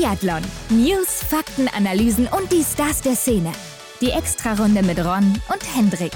Biathlon. News, Fakten, Analysen und die Stars der Szene. Die Extrarunde mit Ron und Hendrik.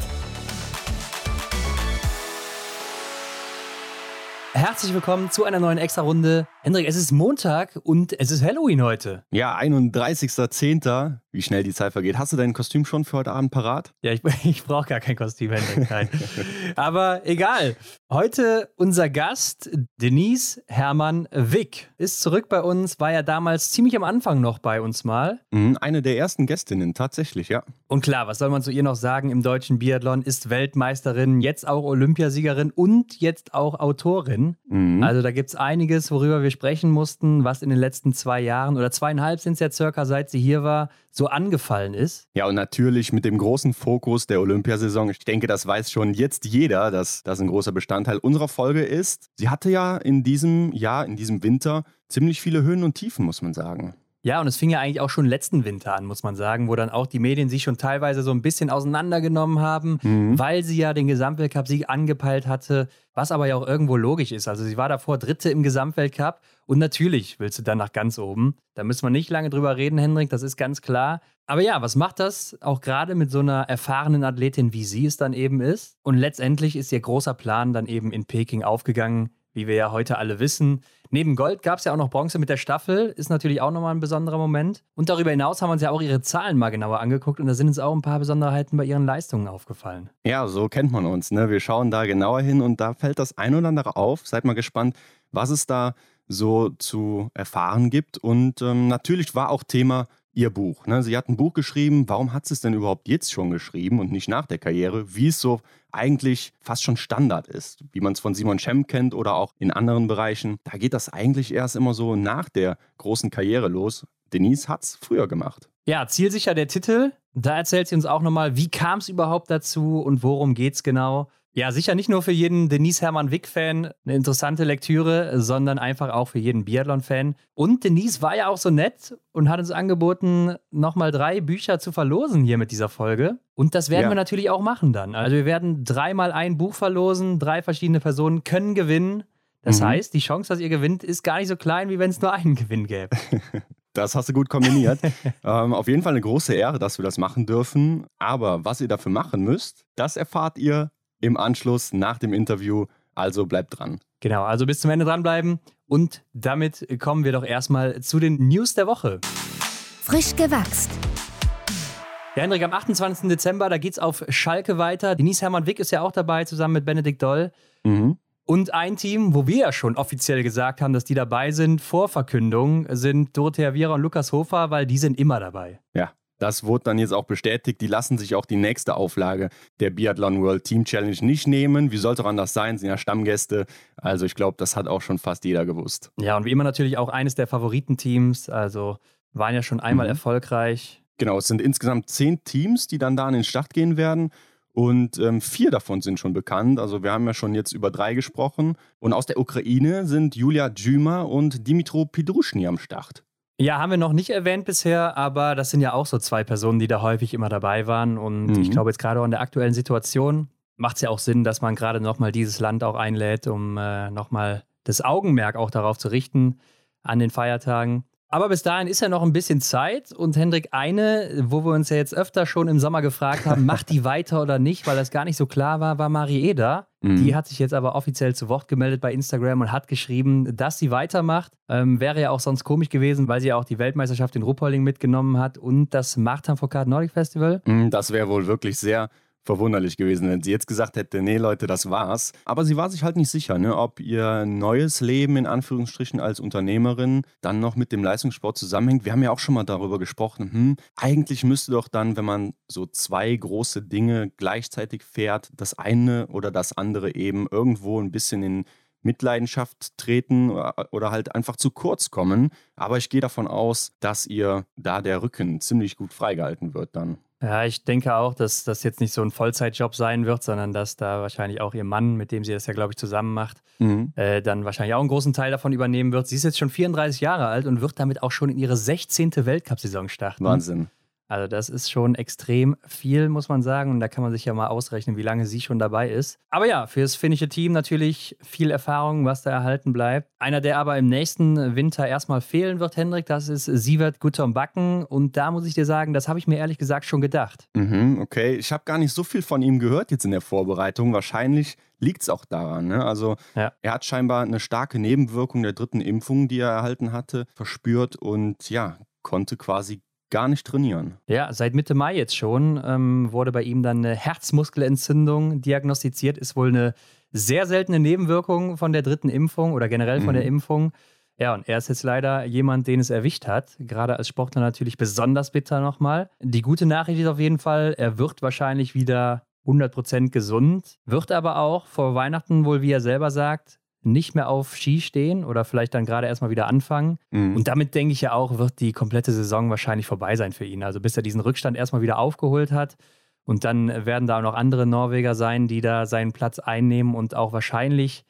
Herzlich willkommen zu einer neuen Extra-Runde. Hendrik, es ist Montag und es ist Halloween heute. Ja, 31.10. Wie schnell die Zeit vergeht. Hast du dein Kostüm schon für heute Abend parat? Ja, ich, ich brauche gar kein Kostüm, Hendrik. Nein. Aber egal. Heute unser Gast, Denise Hermann Wick, ist zurück bei uns, war ja damals ziemlich am Anfang noch bei uns mal. Mhm, eine der ersten Gästinnen, tatsächlich, ja. Und klar, was soll man zu ihr noch sagen im deutschen Biathlon? Ist Weltmeisterin, jetzt auch Olympiasiegerin und jetzt auch Autorin. Mhm. Also da gibt es einiges, worüber wir sprechen mussten, was in den letzten zwei Jahren oder zweieinhalb sind es ja circa, seit sie hier war, so angefallen ist. Ja, und natürlich mit dem großen Fokus der Olympiasaison. Ich denke, das weiß schon jetzt jeder, dass das ein großer Bestandteil unserer Folge ist. Sie hatte ja in diesem Jahr, in diesem Winter, ziemlich viele Höhen und Tiefen, muss man sagen. Ja, und es fing ja eigentlich auch schon letzten Winter an, muss man sagen, wo dann auch die Medien sich schon teilweise so ein bisschen auseinandergenommen haben, mhm. weil sie ja den Gesamtweltcup-Sieg angepeilt hatte, was aber ja auch irgendwo logisch ist. Also sie war davor Dritte im Gesamtweltcup und natürlich willst du dann nach ganz oben. Da müssen wir nicht lange drüber reden, Hendrik, das ist ganz klar. Aber ja, was macht das auch gerade mit so einer erfahrenen Athletin, wie sie es dann eben ist? Und letztendlich ist ihr großer Plan dann eben in Peking aufgegangen, wie wir ja heute alle wissen. Neben Gold gab es ja auch noch Bronze mit der Staffel, ist natürlich auch nochmal ein besonderer Moment. Und darüber hinaus haben wir uns ja auch ihre Zahlen mal genauer angeguckt und da sind uns auch ein paar Besonderheiten bei ihren Leistungen aufgefallen. Ja, so kennt man uns. Ne? Wir schauen da genauer hin und da fällt das ein oder andere auf. Seid mal gespannt, was es da so zu erfahren gibt. Und ähm, natürlich war auch Thema ihr Buch. Ne? Sie hat ein Buch geschrieben. Warum hat sie es denn überhaupt jetzt schon geschrieben und nicht nach der Karriere? Wie es so eigentlich fast schon Standard ist, wie man es von Simon Schemp kennt oder auch in anderen Bereichen. Da geht das eigentlich erst immer so nach der großen Karriere los. Denise hat es früher gemacht. Ja, zielsicher der Titel. Da erzählt sie uns auch nochmal, wie kam es überhaupt dazu und worum geht es genau. Ja, sicher nicht nur für jeden Denise Hermann Wick-Fan eine interessante Lektüre, sondern einfach auch für jeden Biathlon-Fan. Und Denise war ja auch so nett und hat uns angeboten, nochmal drei Bücher zu verlosen hier mit dieser Folge. Und das werden ja. wir natürlich auch machen dann. Also wir werden dreimal ein Buch verlosen, drei verschiedene Personen können gewinnen. Das mhm. heißt, die Chance, dass ihr gewinnt, ist gar nicht so klein, wie wenn es nur einen Gewinn gäbe. Das hast du gut kombiniert. ähm, auf jeden Fall eine große Ehre, dass wir das machen dürfen. Aber was ihr dafür machen müsst, das erfahrt ihr im Anschluss nach dem Interview. Also bleibt dran. Genau, also bis zum Ende dranbleiben. Und damit kommen wir doch erstmal zu den News der Woche. Frisch gewachst. Ja, Hendrik, am 28. Dezember, da geht's auf Schalke weiter. Denise Hermann Wick ist ja auch dabei, zusammen mit Benedikt Doll. Mhm. Und ein Team, wo wir ja schon offiziell gesagt haben, dass die dabei sind, vor Verkündung, sind Dorothea Viera und Lukas Hofer, weil die sind immer dabei. Ja, das wurde dann jetzt auch bestätigt. Die lassen sich auch die nächste Auflage der Biathlon World Team Challenge nicht nehmen. Wie soll es auch anders sein? Sind ja Stammgäste. Also ich glaube, das hat auch schon fast jeder gewusst. Ja, und wie immer natürlich auch eines der Favoritenteams. Also waren ja schon einmal mhm. erfolgreich. Genau, es sind insgesamt zehn Teams, die dann da an den Start gehen werden. Und ähm, vier davon sind schon bekannt. Also wir haben ja schon jetzt über drei gesprochen. Und aus der Ukraine sind Julia Djuma und Dimitro Pidruschny am Start. Ja, haben wir noch nicht erwähnt bisher, aber das sind ja auch so zwei Personen, die da häufig immer dabei waren. Und mhm. ich glaube, jetzt gerade auch in der aktuellen Situation macht es ja auch Sinn, dass man gerade nochmal dieses Land auch einlädt, um äh, nochmal das Augenmerk auch darauf zu richten an den Feiertagen. Aber bis dahin ist ja noch ein bisschen Zeit. Und Hendrik, eine, wo wir uns ja jetzt öfter schon im Sommer gefragt haben, macht die weiter oder nicht, weil das gar nicht so klar war, war Marieda. Mhm. Die hat sich jetzt aber offiziell zu Wort gemeldet bei Instagram und hat geschrieben, dass sie weitermacht. Ähm, wäre ja auch sonst komisch gewesen, weil sie ja auch die Weltmeisterschaft in Ruppolding mitgenommen hat und das Martin Foucault Nordic Festival. Mhm, das wäre wohl wirklich sehr verwunderlich gewesen, wenn sie jetzt gesagt hätte, nee Leute, das war's. Aber sie war sich halt nicht sicher, ne, ob ihr neues Leben in Anführungsstrichen als Unternehmerin dann noch mit dem Leistungssport zusammenhängt. Wir haben ja auch schon mal darüber gesprochen, hm, eigentlich müsste doch dann, wenn man so zwei große Dinge gleichzeitig fährt, das eine oder das andere eben irgendwo ein bisschen in Mitleidenschaft treten oder halt einfach zu kurz kommen. Aber ich gehe davon aus, dass ihr da der Rücken ziemlich gut freigehalten wird dann. Ja, ich denke auch, dass das jetzt nicht so ein Vollzeitjob sein wird, sondern dass da wahrscheinlich auch ihr Mann, mit dem sie das ja, glaube ich, zusammen macht, mhm. äh, dann wahrscheinlich auch einen großen Teil davon übernehmen wird. Sie ist jetzt schon 34 Jahre alt und wird damit auch schon in ihre 16. Weltcup-Saison starten. Wahnsinn. Also das ist schon extrem viel, muss man sagen. Und da kann man sich ja mal ausrechnen, wie lange sie schon dabei ist. Aber ja, fürs finnische Team natürlich viel Erfahrung, was da erhalten bleibt. Einer, der aber im nächsten Winter erstmal fehlen wird, Hendrik, das ist Sievert Guttorm Backen. Und da muss ich dir sagen, das habe ich mir ehrlich gesagt schon gedacht. Mhm, okay, ich habe gar nicht so viel von ihm gehört jetzt in der Vorbereitung. Wahrscheinlich liegt es auch daran. Ne? Also ja. er hat scheinbar eine starke Nebenwirkung der dritten Impfung, die er erhalten hatte, verspürt und ja, konnte quasi gar nicht trainieren. Ja, seit Mitte Mai jetzt schon ähm, wurde bei ihm dann eine Herzmuskelentzündung diagnostiziert. Ist wohl eine sehr seltene Nebenwirkung von der dritten Impfung oder generell von mhm. der Impfung. Ja, und er ist jetzt leider jemand, den es erwischt hat. Gerade als Sportler natürlich besonders bitter nochmal. Die gute Nachricht ist auf jeden Fall, er wird wahrscheinlich wieder 100% gesund, wird aber auch vor Weihnachten wohl, wie er selber sagt, nicht mehr auf Ski stehen oder vielleicht dann gerade erstmal wieder anfangen. Mhm. Und damit denke ich ja auch, wird die komplette Saison wahrscheinlich vorbei sein für ihn. Also bis er diesen Rückstand erstmal wieder aufgeholt hat. Und dann werden da auch noch andere Norweger sein, die da seinen Platz einnehmen und auch wahrscheinlich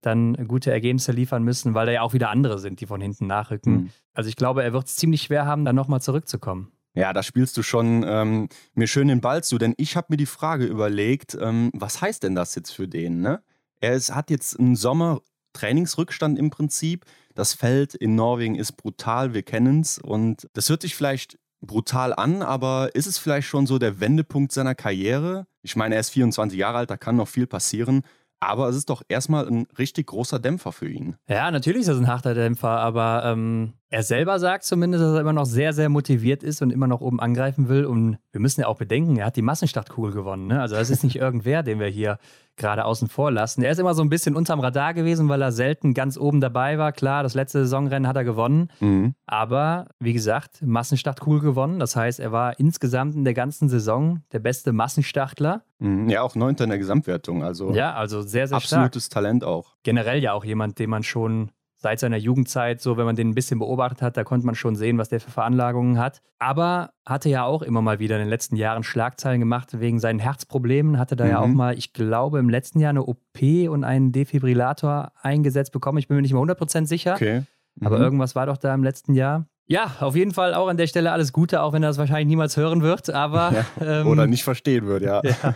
dann gute Ergebnisse liefern müssen, weil da ja auch wieder andere sind, die von hinten nachrücken. Mhm. Also ich glaube, er wird es ziemlich schwer haben, dann nochmal zurückzukommen. Ja, da spielst du schon ähm, mir schön den Ball zu, denn ich habe mir die Frage überlegt, ähm, was heißt denn das jetzt für den? Ne? Er ist, hat jetzt einen Sommer-Trainingsrückstand im Prinzip. Das Feld in Norwegen ist brutal, wir kennen es. Und das hört sich vielleicht brutal an, aber ist es vielleicht schon so der Wendepunkt seiner Karriere? Ich meine, er ist 24 Jahre alt, da kann noch viel passieren. Aber es ist doch erstmal ein richtig großer Dämpfer für ihn. Ja, natürlich ist das ein harter Dämpfer, aber ähm, er selber sagt zumindest, dass er immer noch sehr, sehr motiviert ist und immer noch oben angreifen will. Und wir müssen ja auch bedenken, er hat die Massenstartkugel gewonnen. Ne? Also das ist nicht irgendwer, den wir hier gerade außen vor lassen. Er ist immer so ein bisschen unterm Radar gewesen, weil er selten ganz oben dabei war. Klar, das letzte Saisonrennen hat er gewonnen. Mhm. Aber wie gesagt, Massenstartkugel gewonnen. Das heißt, er war insgesamt in der ganzen Saison der beste Massenstartler. Mhm. Ja, auch Neunter in der Gesamtwertung. Also ja, also sehr, sehr absolutes stark. Talent auch. Generell ja auch jemand, den man schon seit seiner Jugendzeit, so wenn man den ein bisschen beobachtet hat, da konnte man schon sehen, was der für Veranlagungen hat. Aber hatte ja auch immer mal wieder in den letzten Jahren Schlagzeilen gemacht wegen seinen Herzproblemen. Hatte da mhm. ja auch mhm. mal, ich glaube, im letzten Jahr eine OP und einen Defibrillator eingesetzt bekommen. Ich bin mir nicht mehr 100% sicher. Okay. Mhm. Aber irgendwas war doch da im letzten Jahr. Ja, auf jeden Fall auch an der Stelle alles Gute, auch wenn er das wahrscheinlich niemals hören wird. Aber ja, ähm, oder nicht verstehen wird, ja. ja.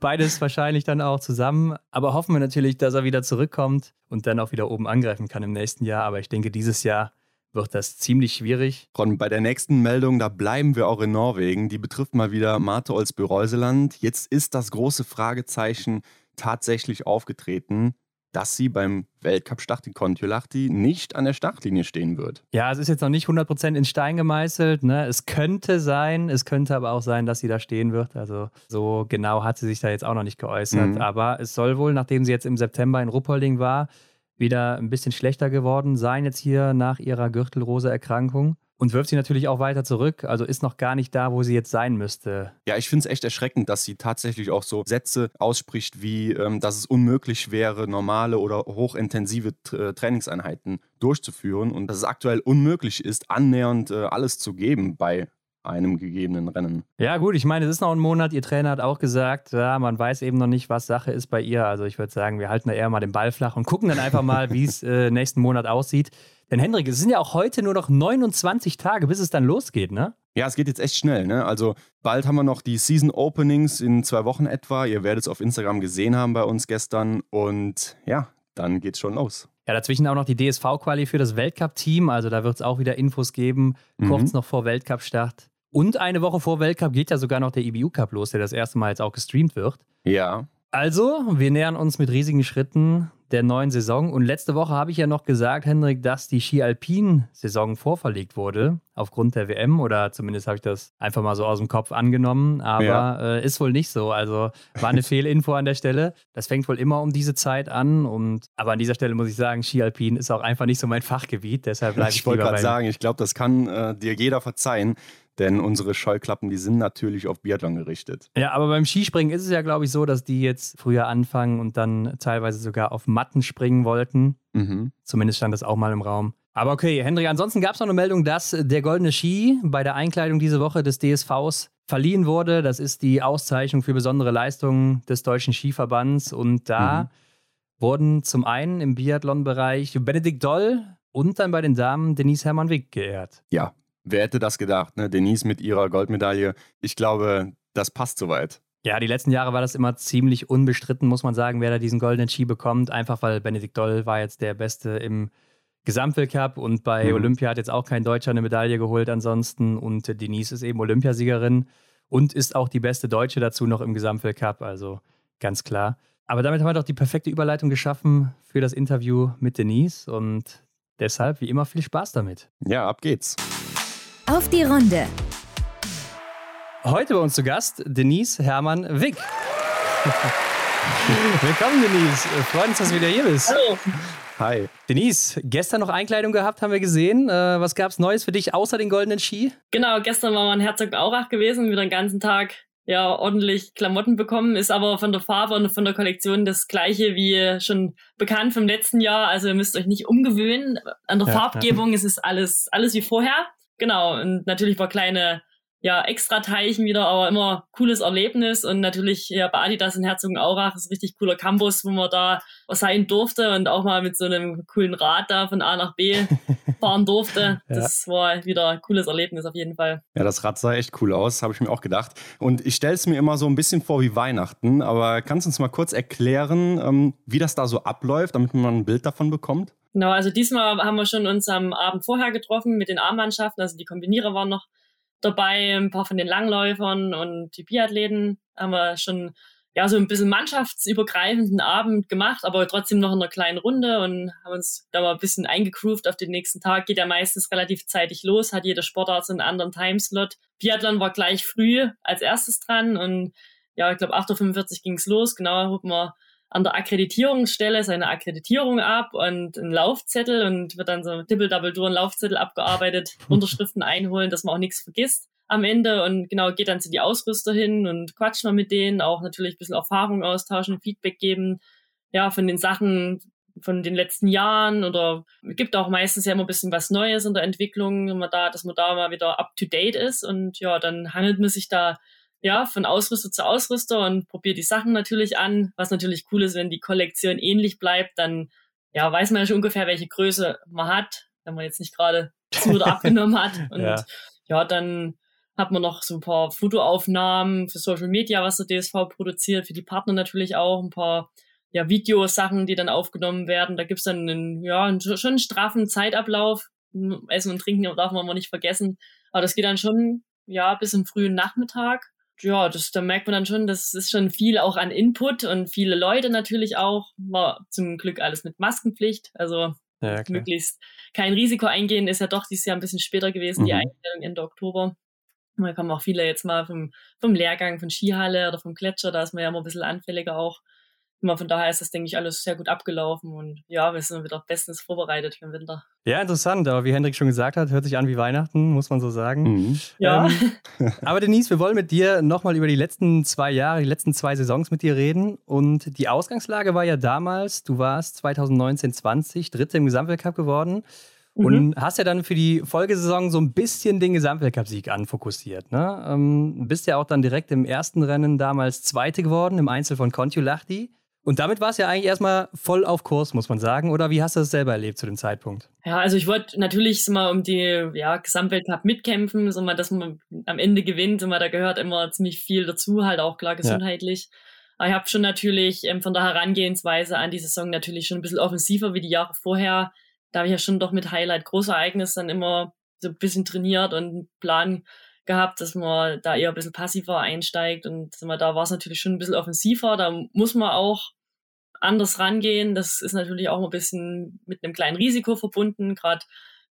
Beides wahrscheinlich dann auch zusammen. Aber hoffen wir natürlich, dass er wieder zurückkommt und dann auch wieder oben angreifen kann im nächsten Jahr. Aber ich denke, dieses Jahr wird das ziemlich schwierig. Ron, bei der nächsten Meldung, da bleiben wir auch in Norwegen. Die betrifft mal wieder Marte Olsby-Reuseland. Jetzt ist das große Fragezeichen tatsächlich aufgetreten dass sie beim Weltcup-Start in Kontiolahti nicht an der Startlinie stehen wird. Ja, es ist jetzt noch nicht 100% in Stein gemeißelt. Ne? Es könnte sein, es könnte aber auch sein, dass sie da stehen wird. Also so genau hat sie sich da jetzt auch noch nicht geäußert. Mhm. Aber es soll wohl, nachdem sie jetzt im September in Ruppolding war, wieder ein bisschen schlechter geworden sein jetzt hier nach ihrer Gürtelrose-Erkrankung und wirft sie natürlich auch weiter zurück. Also ist noch gar nicht da, wo sie jetzt sein müsste. Ja, ich finde es echt erschreckend, dass sie tatsächlich auch so Sätze ausspricht, wie ähm, dass es unmöglich wäre, normale oder hochintensive äh, Trainingseinheiten durchzuführen und dass es aktuell unmöglich ist, annähernd äh, alles zu geben bei einem gegebenen Rennen. Ja, gut, ich meine, es ist noch ein Monat. Ihr Trainer hat auch gesagt, ja, man weiß eben noch nicht, was Sache ist bei ihr. Also ich würde sagen, wir halten da eher mal den Ball flach und gucken dann einfach mal, wie es äh, nächsten Monat aussieht. Denn Hendrik, es sind ja auch heute nur noch 29 Tage, bis es dann losgeht, ne? Ja, es geht jetzt echt schnell, ne? Also bald haben wir noch die Season Openings in zwei Wochen etwa. Ihr werdet es auf Instagram gesehen haben bei uns gestern. Und ja, dann geht's schon los. Ja, dazwischen auch noch die DSV-Quali für das Weltcup-Team. Also da wird es auch wieder Infos geben, kurz mhm. noch vor Weltcup-Start. Und eine Woche vor Weltcup geht ja sogar noch der IBU Cup los, der das erste Mal jetzt auch gestreamt wird. Ja. Also, wir nähern uns mit riesigen Schritten der neuen Saison. Und letzte Woche habe ich ja noch gesagt, Hendrik, dass die Ski-Alpin-Saison vorverlegt wurde aufgrund der WM oder zumindest habe ich das einfach mal so aus dem Kopf angenommen, aber ja. äh, ist wohl nicht so. Also war eine Fehlinfo an der Stelle. Das fängt wohl immer um diese Zeit an und aber an dieser Stelle muss ich sagen, Ski-Alpin ist auch einfach nicht so mein Fachgebiet, deshalb bleibe ich Ich wollte gerade sagen, ich glaube, das kann äh, dir jeder verzeihen. Denn unsere Scheuklappen, die sind natürlich auf Biathlon gerichtet. Ja, aber beim Skispringen ist es ja, glaube ich, so, dass die jetzt früher anfangen und dann teilweise sogar auf Matten springen wollten. Mhm. Zumindest stand das auch mal im Raum. Aber okay, Hendrik, ansonsten gab es noch eine Meldung, dass der goldene Ski bei der Einkleidung diese Woche des DSVs verliehen wurde. Das ist die Auszeichnung für besondere Leistungen des Deutschen Skiverbands. Und da mhm. wurden zum einen im Biathlon-Bereich Benedikt Doll und dann bei den Damen Denise Hermann-Wick geehrt. Ja, Wer hätte das gedacht, ne? Denise mit ihrer Goldmedaille. Ich glaube, das passt soweit. Ja, die letzten Jahre war das immer ziemlich unbestritten, muss man sagen, wer da diesen goldenen Ski bekommt. Einfach weil Benedikt Doll war jetzt der Beste im Gesamtweltcup und bei mhm. Olympia hat jetzt auch kein Deutscher eine Medaille geholt ansonsten. Und Denise ist eben Olympiasiegerin und ist auch die beste Deutsche dazu noch im Gesamtweltcup, also ganz klar. Aber damit haben wir doch die perfekte Überleitung geschaffen für das Interview mit Denise und deshalb wie immer viel Spaß damit. Ja, ab geht's. Auf die Runde. Heute bei uns zu Gast Denise Hermann Wick. Willkommen, Denise. Freuen uns, dass du wieder hier bist. Hallo. Hi. Denise, gestern noch Einkleidung gehabt, haben wir gesehen. Äh, was gab es Neues für dich außer den goldenen Ski? Genau, gestern war man Herzog Aurach gewesen, wieder den ganzen Tag ja ordentlich Klamotten bekommen, ist aber von der Farbe und von der Kollektion das gleiche wie schon bekannt vom letzten Jahr. Also ihr müsst euch nicht umgewöhnen. An der ja, Farbgebung ja. ist es alles, alles wie vorher. Genau, und natürlich war kleine ja, extra Teilchen wieder, aber immer cooles Erlebnis und natürlich ja bei Adidas in Herzogenaurach ist ein richtig cooler Campus, wo man da sein durfte und auch mal mit so einem coolen Rad da von A nach B fahren durfte. Das ja. war wieder ein cooles Erlebnis auf jeden Fall. Ja, das Rad sah echt cool aus, habe ich mir auch gedacht. Und ich stelle es mir immer so ein bisschen vor wie Weihnachten, aber kannst du uns mal kurz erklären, ähm, wie das da so abläuft, damit man ein Bild davon bekommt? Genau, also diesmal haben wir schon uns am Abend vorher getroffen mit den Armmannschaften, also die Kombinierer waren noch dabei, ein paar von den Langläufern und die Biathleten haben wir schon ja so ein bisschen mannschaftsübergreifenden Abend gemacht, aber trotzdem noch in einer kleinen Runde und haben uns da mal ein bisschen eingegroovt auf den nächsten Tag. Geht ja meistens relativ zeitig los, hat jeder Sportart so einen anderen Timeslot. Biathlon war gleich früh als erstes dran und ja, ich glaube 8.45 Uhr ging's los. Genau, haben wir an der Akkreditierungsstelle seine Akkreditierung ab und einen Laufzettel und wird dann so Dibbel Double Door einen Laufzettel abgearbeitet, Unterschriften einholen, dass man auch nichts vergisst am Ende und genau geht dann zu die Ausrüster hin und quatscht mal mit denen, auch natürlich ein bisschen Erfahrung austauschen, Feedback geben, ja, von den Sachen von den letzten Jahren oder gibt auch meistens ja immer ein bisschen was Neues in der Entwicklung, wenn man da, dass man da mal wieder up to date ist und ja, dann handelt man sich da ja, von Ausrüster zu Ausrüster und probiere die Sachen natürlich an. Was natürlich cool ist, wenn die Kollektion ähnlich bleibt, dann ja, weiß man ja schon ungefähr, welche Größe man hat, wenn man jetzt nicht gerade zu oder abgenommen hat. Und ja. ja, dann hat man noch so ein paar Fotoaufnahmen für Social Media, was der DSV produziert, für die Partner natürlich auch, ein paar ja, Videosachen, die dann aufgenommen werden. Da gibt's dann einen, ja, einen, schon einen straffen Zeitablauf. Essen und Trinken darf man mal nicht vergessen. Aber das geht dann schon, ja, bis im frühen Nachmittag ja, das, da merkt man dann schon, das ist schon viel auch an Input und viele Leute natürlich auch. War zum Glück alles mit Maskenpflicht. Also ja, möglichst kein Risiko eingehen, ist ja doch dieses Jahr ein bisschen später gewesen, mhm. die Einstellung Ende Oktober. Da kommen auch viele jetzt mal vom, vom Lehrgang von Skihalle oder vom Gletscher, da ist man ja immer ein bisschen anfälliger auch. Von daher ist das, denke ich, alles sehr gut abgelaufen und ja, wir sind wieder bestens vorbereitet für den Winter. Ja, interessant, aber wie Hendrik schon gesagt hat, hört sich an wie Weihnachten, muss man so sagen. Mhm. Ja. Ähm, aber Denise, wir wollen mit dir nochmal über die letzten zwei Jahre, die letzten zwei Saisons mit dir reden. Und die Ausgangslage war ja damals, du warst 2019, 20 Dritte im Gesamtweltcup geworden. Und mhm. hast ja dann für die Folgesaison so ein bisschen den Gesamtweltcup-Sieg anfokussiert. Ne? Ähm, bist ja auch dann direkt im ersten Rennen damals Zweite geworden, im Einzel von Kontiolahti. Und damit war es ja eigentlich erstmal voll auf Kurs, muss man sagen. Oder wie hast du das selber erlebt zu dem Zeitpunkt? Ja, also ich wollte natürlich so mal um die ja, Gesamtweltcup mitkämpfen, so mal, dass man am Ende gewinnt. So mal, da gehört immer ziemlich viel dazu, halt auch klar gesundheitlich. Ja. Aber ich habe schon natürlich ähm, von der Herangehensweise an die Saison natürlich schon ein bisschen offensiver wie die Jahre vorher. Da habe ich ja schon doch mit Highlight Großereignis dann immer so ein bisschen trainiert und einen Plan gehabt, dass man da eher ein bisschen passiver einsteigt und mal, da war es natürlich schon ein bisschen offensiver. Da muss man auch anders rangehen. Das ist natürlich auch ein bisschen mit einem kleinen Risiko verbunden. Gerade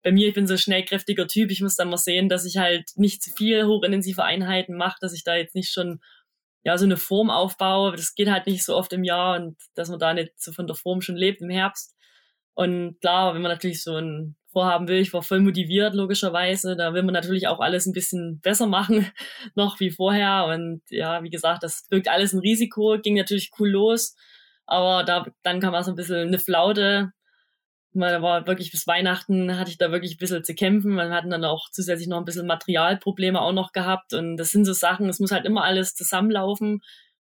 bei mir, ich bin so ein schnellkräftiger Typ. Ich muss dann mal sehen, dass ich halt nicht zu viel hochintensive Einheiten mache, dass ich da jetzt nicht schon ja so eine Form aufbaue. Das geht halt nicht so oft im Jahr und dass man da nicht so von der Form schon lebt im Herbst. Und klar, wenn man natürlich so ein vorhaben will. Ich war voll motiviert, logischerweise. Da will man natürlich auch alles ein bisschen besser machen, noch wie vorher. Und ja, wie gesagt, das birgt alles ein Risiko, ging natürlich cool los. Aber da, dann kam auch so ein bisschen eine Flaute. Man war wirklich bis Weihnachten hatte ich da wirklich ein bisschen zu kämpfen. Man hatten dann auch zusätzlich noch ein bisschen Materialprobleme auch noch gehabt. Und das sind so Sachen, es muss halt immer alles zusammenlaufen.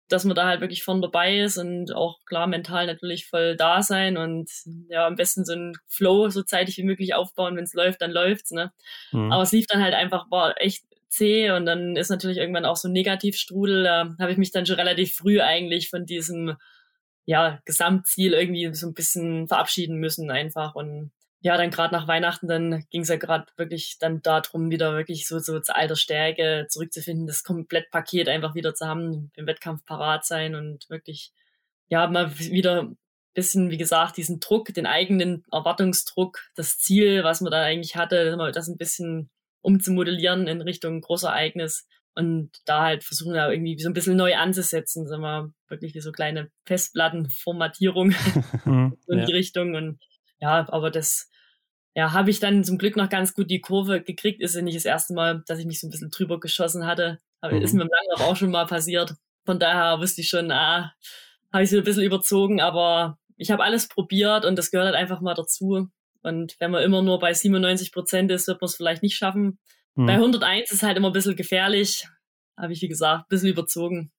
Dass man da halt wirklich vorne dabei ist und auch klar mental natürlich voll da sein und ja, am besten so einen Flow so zeitig wie möglich aufbauen. Wenn es läuft, dann läuft's, ne? Mhm. Aber es lief dann halt einfach, war echt zäh und dann ist natürlich irgendwann auch so ein Negativstrudel. Da habe ich mich dann schon relativ früh eigentlich von diesem ja, Gesamtziel irgendwie so ein bisschen verabschieden müssen einfach und ja, dann gerade nach Weihnachten, dann ging es ja gerade wirklich dann darum, wieder wirklich so, so zu alter Stärke zurückzufinden, das Komplettpaket einfach wieder zu haben, im Wettkampf parat sein und wirklich, ja, mal wieder ein bisschen, wie gesagt, diesen Druck, den eigenen Erwartungsdruck, das Ziel, was man da eigentlich hatte, das ein bisschen umzumodellieren in Richtung Großereignis und da halt versuchen, da irgendwie so ein bisschen neu anzusetzen, sagen wir, wirklich wie so kleine Festplattenformatierung mhm, in die Richtung und ja, aber das ja, habe ich dann zum Glück noch ganz gut die Kurve gekriegt. Ist ja nicht das erste Mal, dass ich mich so ein bisschen drüber geschossen hatte. Aber mhm. ist mir im Langlauf auch schon mal passiert. Von daher wusste ich schon, ah, habe ich so ein bisschen überzogen, aber ich habe alles probiert und das gehört halt einfach mal dazu. Und wenn man immer nur bei 97 Prozent ist, wird man es vielleicht nicht schaffen. Mhm. Bei 101 ist halt immer ein bisschen gefährlich. Habe ich, wie gesagt, ein bisschen überzogen.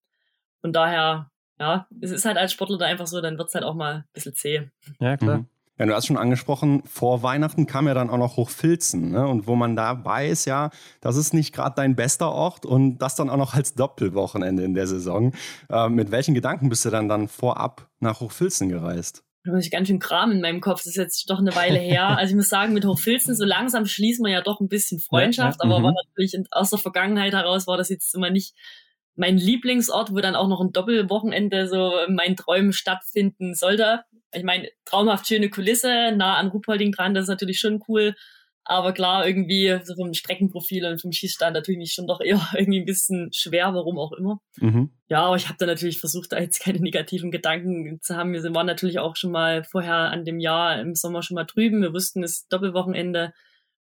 Von daher, ja, es ist halt als Sportler da einfach so, dann wird es halt auch mal ein bisschen zäh. Ja, klar. Mhm. Ja, du hast schon angesprochen, vor Weihnachten kam ja dann auch noch Hochfilzen. Ne? Und wo man da weiß, ja, das ist nicht gerade dein bester Ort und das dann auch noch als Doppelwochenende in der Saison. Äh, mit welchen Gedanken bist du dann, dann vorab nach Hochfilzen gereist? Da muss ich ganz schön Kram in meinem Kopf. Das ist jetzt doch eine Weile her. Also ich muss sagen, mit Hochfilzen so langsam schließt man ja doch ein bisschen Freundschaft, ja, ja. aber mhm. war natürlich aus der Vergangenheit heraus war das jetzt immer nicht mein Lieblingsort, wo dann auch noch ein Doppelwochenende so mein Träumen stattfinden sollte ich meine, traumhaft schöne Kulisse, nah an Ruhpolding dran, das ist natürlich schon cool. Aber klar, irgendwie so vom Streckenprofil und vom Schießstand natürlich mich schon doch eher irgendwie ein bisschen schwer, warum auch immer. Mhm. Ja, aber ich habe da natürlich versucht, da jetzt keine negativen Gedanken zu haben. Wir waren natürlich auch schon mal vorher an dem Jahr im Sommer schon mal drüben. Wir wussten, es ist Doppelwochenende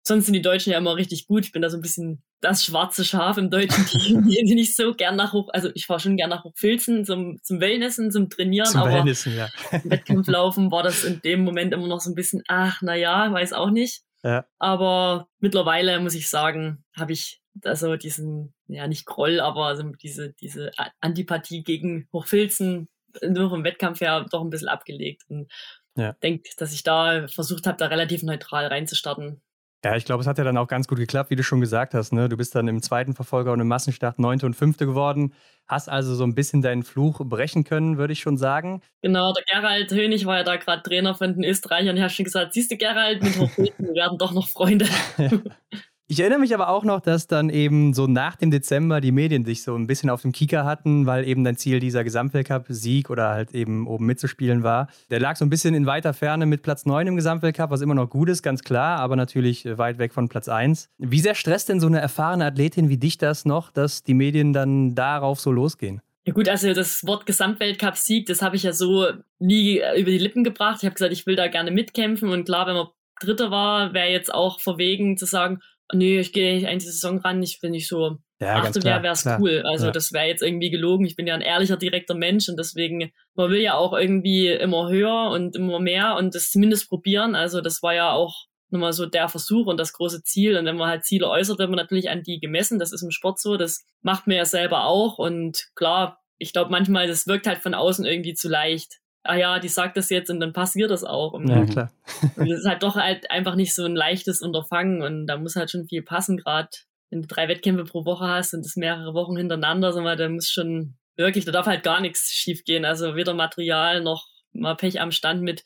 sonst sind die Deutschen ja immer richtig gut. Ich bin da so ein bisschen das schwarze Schaf im deutschen Team. Gehen sie nicht so gern nach hoch, also ich fahre schon gern nach Hochfilzen zum, zum Wellnessen, zum Trainieren, zum aber Wellnessen, ja. Wettkampflaufen war das in dem Moment immer noch so ein bisschen, ach, na ja, weiß auch nicht. Ja. Aber mittlerweile muss ich sagen, habe ich also diesen, ja nicht Groll, aber also diese, diese Antipathie gegen Hochfilzen nur vom Wettkampf her doch ein bisschen abgelegt und ja. denke, dass ich da versucht habe, da relativ neutral reinzustarten. Ja, ich glaube, es hat ja dann auch ganz gut geklappt, wie du schon gesagt hast. Ne? Du bist dann im zweiten Verfolger und im Massenstart Neunte und Fünfte geworden. Hast also so ein bisschen deinen Fluch brechen können, würde ich schon sagen. Genau, der Gerald Hönig war ja da gerade Trainer von den Österreichern. Ich habe schon gesagt, siehst du, Gerald, mit Hochfilzen, wir werden doch noch Freunde. Ich erinnere mich aber auch noch, dass dann eben so nach dem Dezember die Medien dich so ein bisschen auf dem Kieker hatten, weil eben dein Ziel dieser Gesamtweltcup-Sieg oder halt eben oben mitzuspielen war. Der lag so ein bisschen in weiter Ferne mit Platz 9 im Gesamtweltcup, was immer noch gut ist, ganz klar, aber natürlich weit weg von Platz 1. Wie sehr stresst denn so eine erfahrene Athletin wie dich das noch, dass die Medien dann darauf so losgehen? Ja gut, also das Wort Gesamtweltcup-Sieg, das habe ich ja so nie über die Lippen gebracht. Ich habe gesagt, ich will da gerne mitkämpfen und klar, wenn man Dritter war, wäre jetzt auch verwegen zu sagen, nee, ich gehe nicht eine Saison ran, ich bin nicht so ja, achte wäre, wäre es cool. Also ja. das wäre jetzt irgendwie gelogen. Ich bin ja ein ehrlicher, direkter Mensch und deswegen, man will ja auch irgendwie immer höher und immer mehr und das zumindest probieren. Also das war ja auch nochmal so der Versuch und das große Ziel. Und wenn man halt Ziele äußert, wird man natürlich an die gemessen. Das ist im Sport so. Das macht man ja selber auch. Und klar, ich glaube manchmal, das wirkt halt von außen irgendwie zu leicht ah ja, die sagt das jetzt und dann passiert das auch. Und ja, klar. und das ist halt doch halt einfach nicht so ein leichtes Unterfangen und da muss halt schon viel passen, gerade wenn du drei Wettkämpfe pro Woche hast und das mehrere Wochen hintereinander, so mal, da muss schon wirklich, da darf halt gar nichts schief gehen. Also weder Material noch mal Pech am Stand mit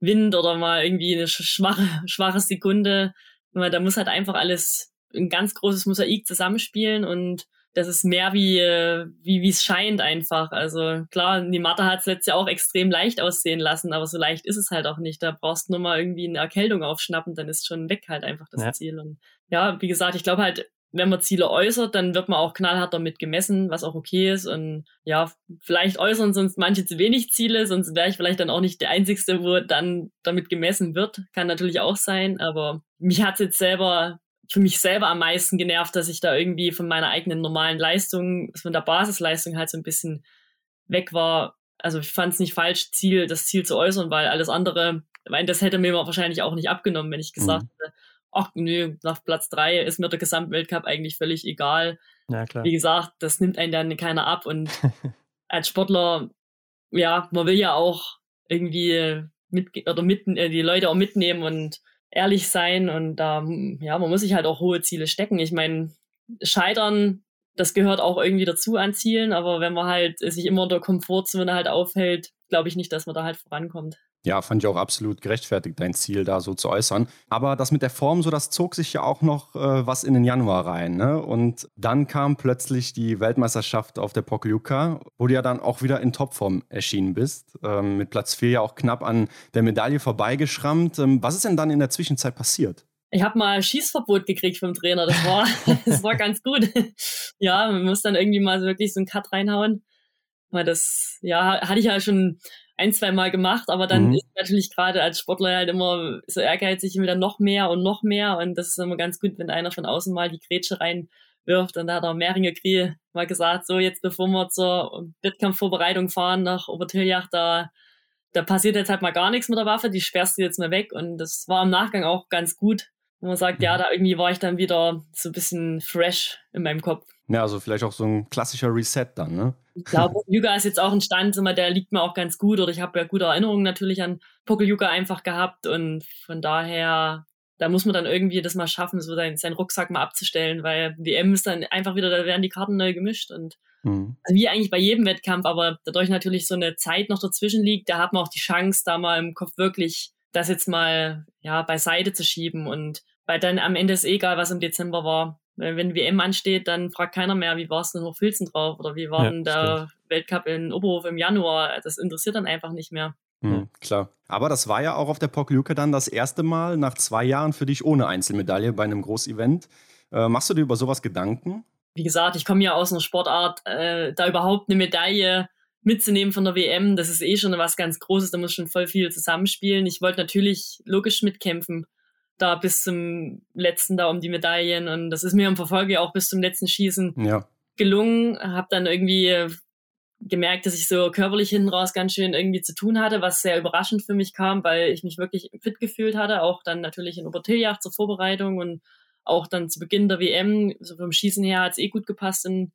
Wind oder mal irgendwie eine schwache, schwache Sekunde. Da muss halt einfach alles ein ganz großes Mosaik zusammenspielen und das ist mehr wie, äh, wie wie es scheint einfach. Also klar, die Mathe hat es letztes Jahr auch extrem leicht aussehen lassen, aber so leicht ist es halt auch nicht. Da brauchst du nur mal irgendwie eine Erkältung aufschnappen, dann ist schon weg halt einfach das ja. Ziel. Und ja, wie gesagt, ich glaube halt, wenn man Ziele äußert, dann wird man auch knallhart damit gemessen, was auch okay ist. Und ja, vielleicht äußern sonst manche zu wenig Ziele, sonst wäre ich vielleicht dann auch nicht der Einzige, wo dann damit gemessen wird. Kann natürlich auch sein, aber mich hat jetzt selber für mich selber am meisten genervt, dass ich da irgendwie von meiner eigenen normalen Leistung, von der Basisleistung halt so ein bisschen weg war. Also ich fand es nicht falsch, Ziel, das Ziel zu äußern, weil alles andere, ich meine, das hätte mir wahrscheinlich auch nicht abgenommen, wenn ich gesagt mhm. hätte, ach nö, nach Platz drei ist mir der Gesamtweltcup eigentlich völlig egal. Ja, klar. Wie gesagt, das nimmt einen dann keiner ab und als Sportler, ja, man will ja auch irgendwie mit oder mit, äh, die Leute auch mitnehmen und ehrlich sein und da, ja, man muss sich halt auch hohe Ziele stecken. Ich meine, Scheitern, das gehört auch irgendwie dazu an Zielen, aber wenn man halt sich immer unter Komfortzone halt aufhält, glaube ich nicht, dass man da halt vorankommt. Ja, fand ich auch absolut gerechtfertigt, dein Ziel da so zu äußern. Aber das mit der Form, so das zog sich ja auch noch äh, was in den Januar rein. Ne? Und dann kam plötzlich die Weltmeisterschaft auf der Pokljuka, wo du ja dann auch wieder in Topform erschienen bist. Ähm, mit Platz 4 ja auch knapp an der Medaille vorbeigeschrammt. Ähm, was ist denn dann in der Zwischenzeit passiert? Ich habe mal Schießverbot gekriegt vom Trainer. Das war, das war ganz gut. ja, man muss dann irgendwie mal so wirklich so einen Cut reinhauen. Weil das, ja, hatte ich ja schon ein, zwei Mal gemacht, aber dann mhm. ist natürlich gerade als Sportler halt immer so ehrgeizig wieder noch mehr und noch mehr und das ist immer ganz gut, wenn einer von außen mal die Grätsche reinwirft und da hat der Mehringer Krie mal gesagt, so jetzt bevor wir zur Wettkampfvorbereitung fahren nach Obertiljach, da da passiert jetzt halt mal gar nichts mit der Waffe, die sperrst du jetzt mal weg und das war im Nachgang auch ganz gut, wo man sagt, ja, mhm. da irgendwie war ich dann wieder so ein bisschen fresh in meinem Kopf. Ja, also vielleicht auch so ein klassischer Reset dann, ne? Ich glaube, Yuga ist jetzt auch ein Stand, der liegt mir auch ganz gut oder ich habe ja gute Erinnerungen natürlich an Pokel Yuga einfach gehabt und von daher, da muss man dann irgendwie das mal schaffen, so seinen, seinen Rucksack mal abzustellen, weil WM ist dann einfach wieder, da werden die Karten neu gemischt und mhm. also wie eigentlich bei jedem Wettkampf, aber dadurch natürlich so eine Zeit noch dazwischen liegt, da hat man auch die Chance, da mal im Kopf wirklich das jetzt mal ja beiseite zu schieben und weil dann am Ende ist egal, was im Dezember war. Wenn WM ansteht, dann fragt keiner mehr, wie war es denn noch Filzen drauf oder wie war ja, denn der stimmt. Weltcup in Oberhof im Januar. Das interessiert dann einfach nicht mehr. Mhm, klar. Aber das war ja auch auf der Pokljuke dann das erste Mal nach zwei Jahren für dich ohne Einzelmedaille bei einem Großevent. Äh, machst du dir über sowas Gedanken? Wie gesagt, ich komme ja aus einer Sportart, äh, da überhaupt eine Medaille mitzunehmen von der WM, das ist eh schon was ganz Großes, da muss schon voll viel zusammenspielen. Ich wollte natürlich logisch mitkämpfen da bis zum letzten da um die Medaillen und das ist mir im Verfolge auch bis zum letzten Schießen ja. gelungen. Habe dann irgendwie äh, gemerkt, dass ich so körperlich hinten raus ganz schön irgendwie zu tun hatte, was sehr überraschend für mich kam, weil ich mich wirklich fit gefühlt hatte, auch dann natürlich in Obertiljach zur Vorbereitung und auch dann zu Beginn der WM, so vom Schießen her hat es eh gut gepasst in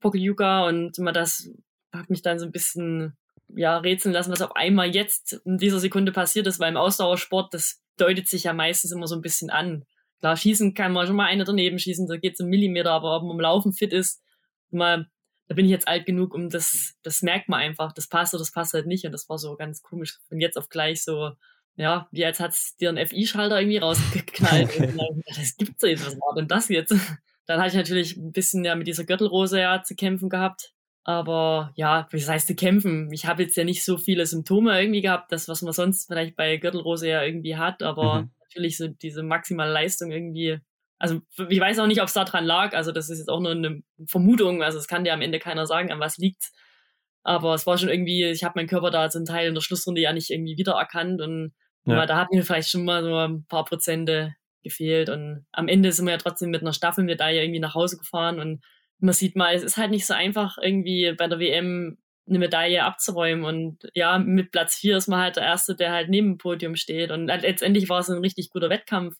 Pokljuka und immer das hat mich dann so ein bisschen ja rätseln lassen, was auf einmal jetzt in dieser Sekunde passiert ist, weil im Ausdauersport das deutet sich ja meistens immer so ein bisschen an. Klar, schießen kann man schon mal eine daneben schießen, da geht es um Millimeter, aber ob man im Laufen fit ist, mal, da bin ich jetzt alt genug, um das, das merkt man einfach, das passt oder das passt halt nicht und das war so ganz komisch. Und jetzt auf gleich so, ja, wie als hat's dir ein FI-Schalter irgendwie rausgeknallt. Okay. Und das gibt's ja jetzt, was war denn das jetzt? Dann hatte ich natürlich ein bisschen ja mit dieser Gürtelrose ja zu kämpfen gehabt. Aber ja, wie heißt zu kämpfen? Ich habe jetzt ja nicht so viele Symptome irgendwie gehabt, das, was man sonst vielleicht bei Gürtelrose ja irgendwie hat, aber mhm. natürlich so diese maximale Leistung irgendwie. Also ich weiß auch nicht, ob es daran lag. Also das ist jetzt auch nur eine Vermutung. Also es kann dir am Ende keiner sagen, an was liegt. Aber es war schon irgendwie, ich habe meinen Körper da zum Teil in der Schlussrunde ja nicht irgendwie wiedererkannt und ja. da hat mir vielleicht schon mal so ein paar Prozente gefehlt. Und am Ende sind wir ja trotzdem mit einer Staffelmedaille irgendwie nach Hause gefahren und man sieht mal, es ist halt nicht so einfach, irgendwie bei der WM eine Medaille abzuräumen. Und ja, mit Platz vier ist man halt der Erste, der halt neben dem Podium steht. Und letztendlich war es ein richtig guter Wettkampf.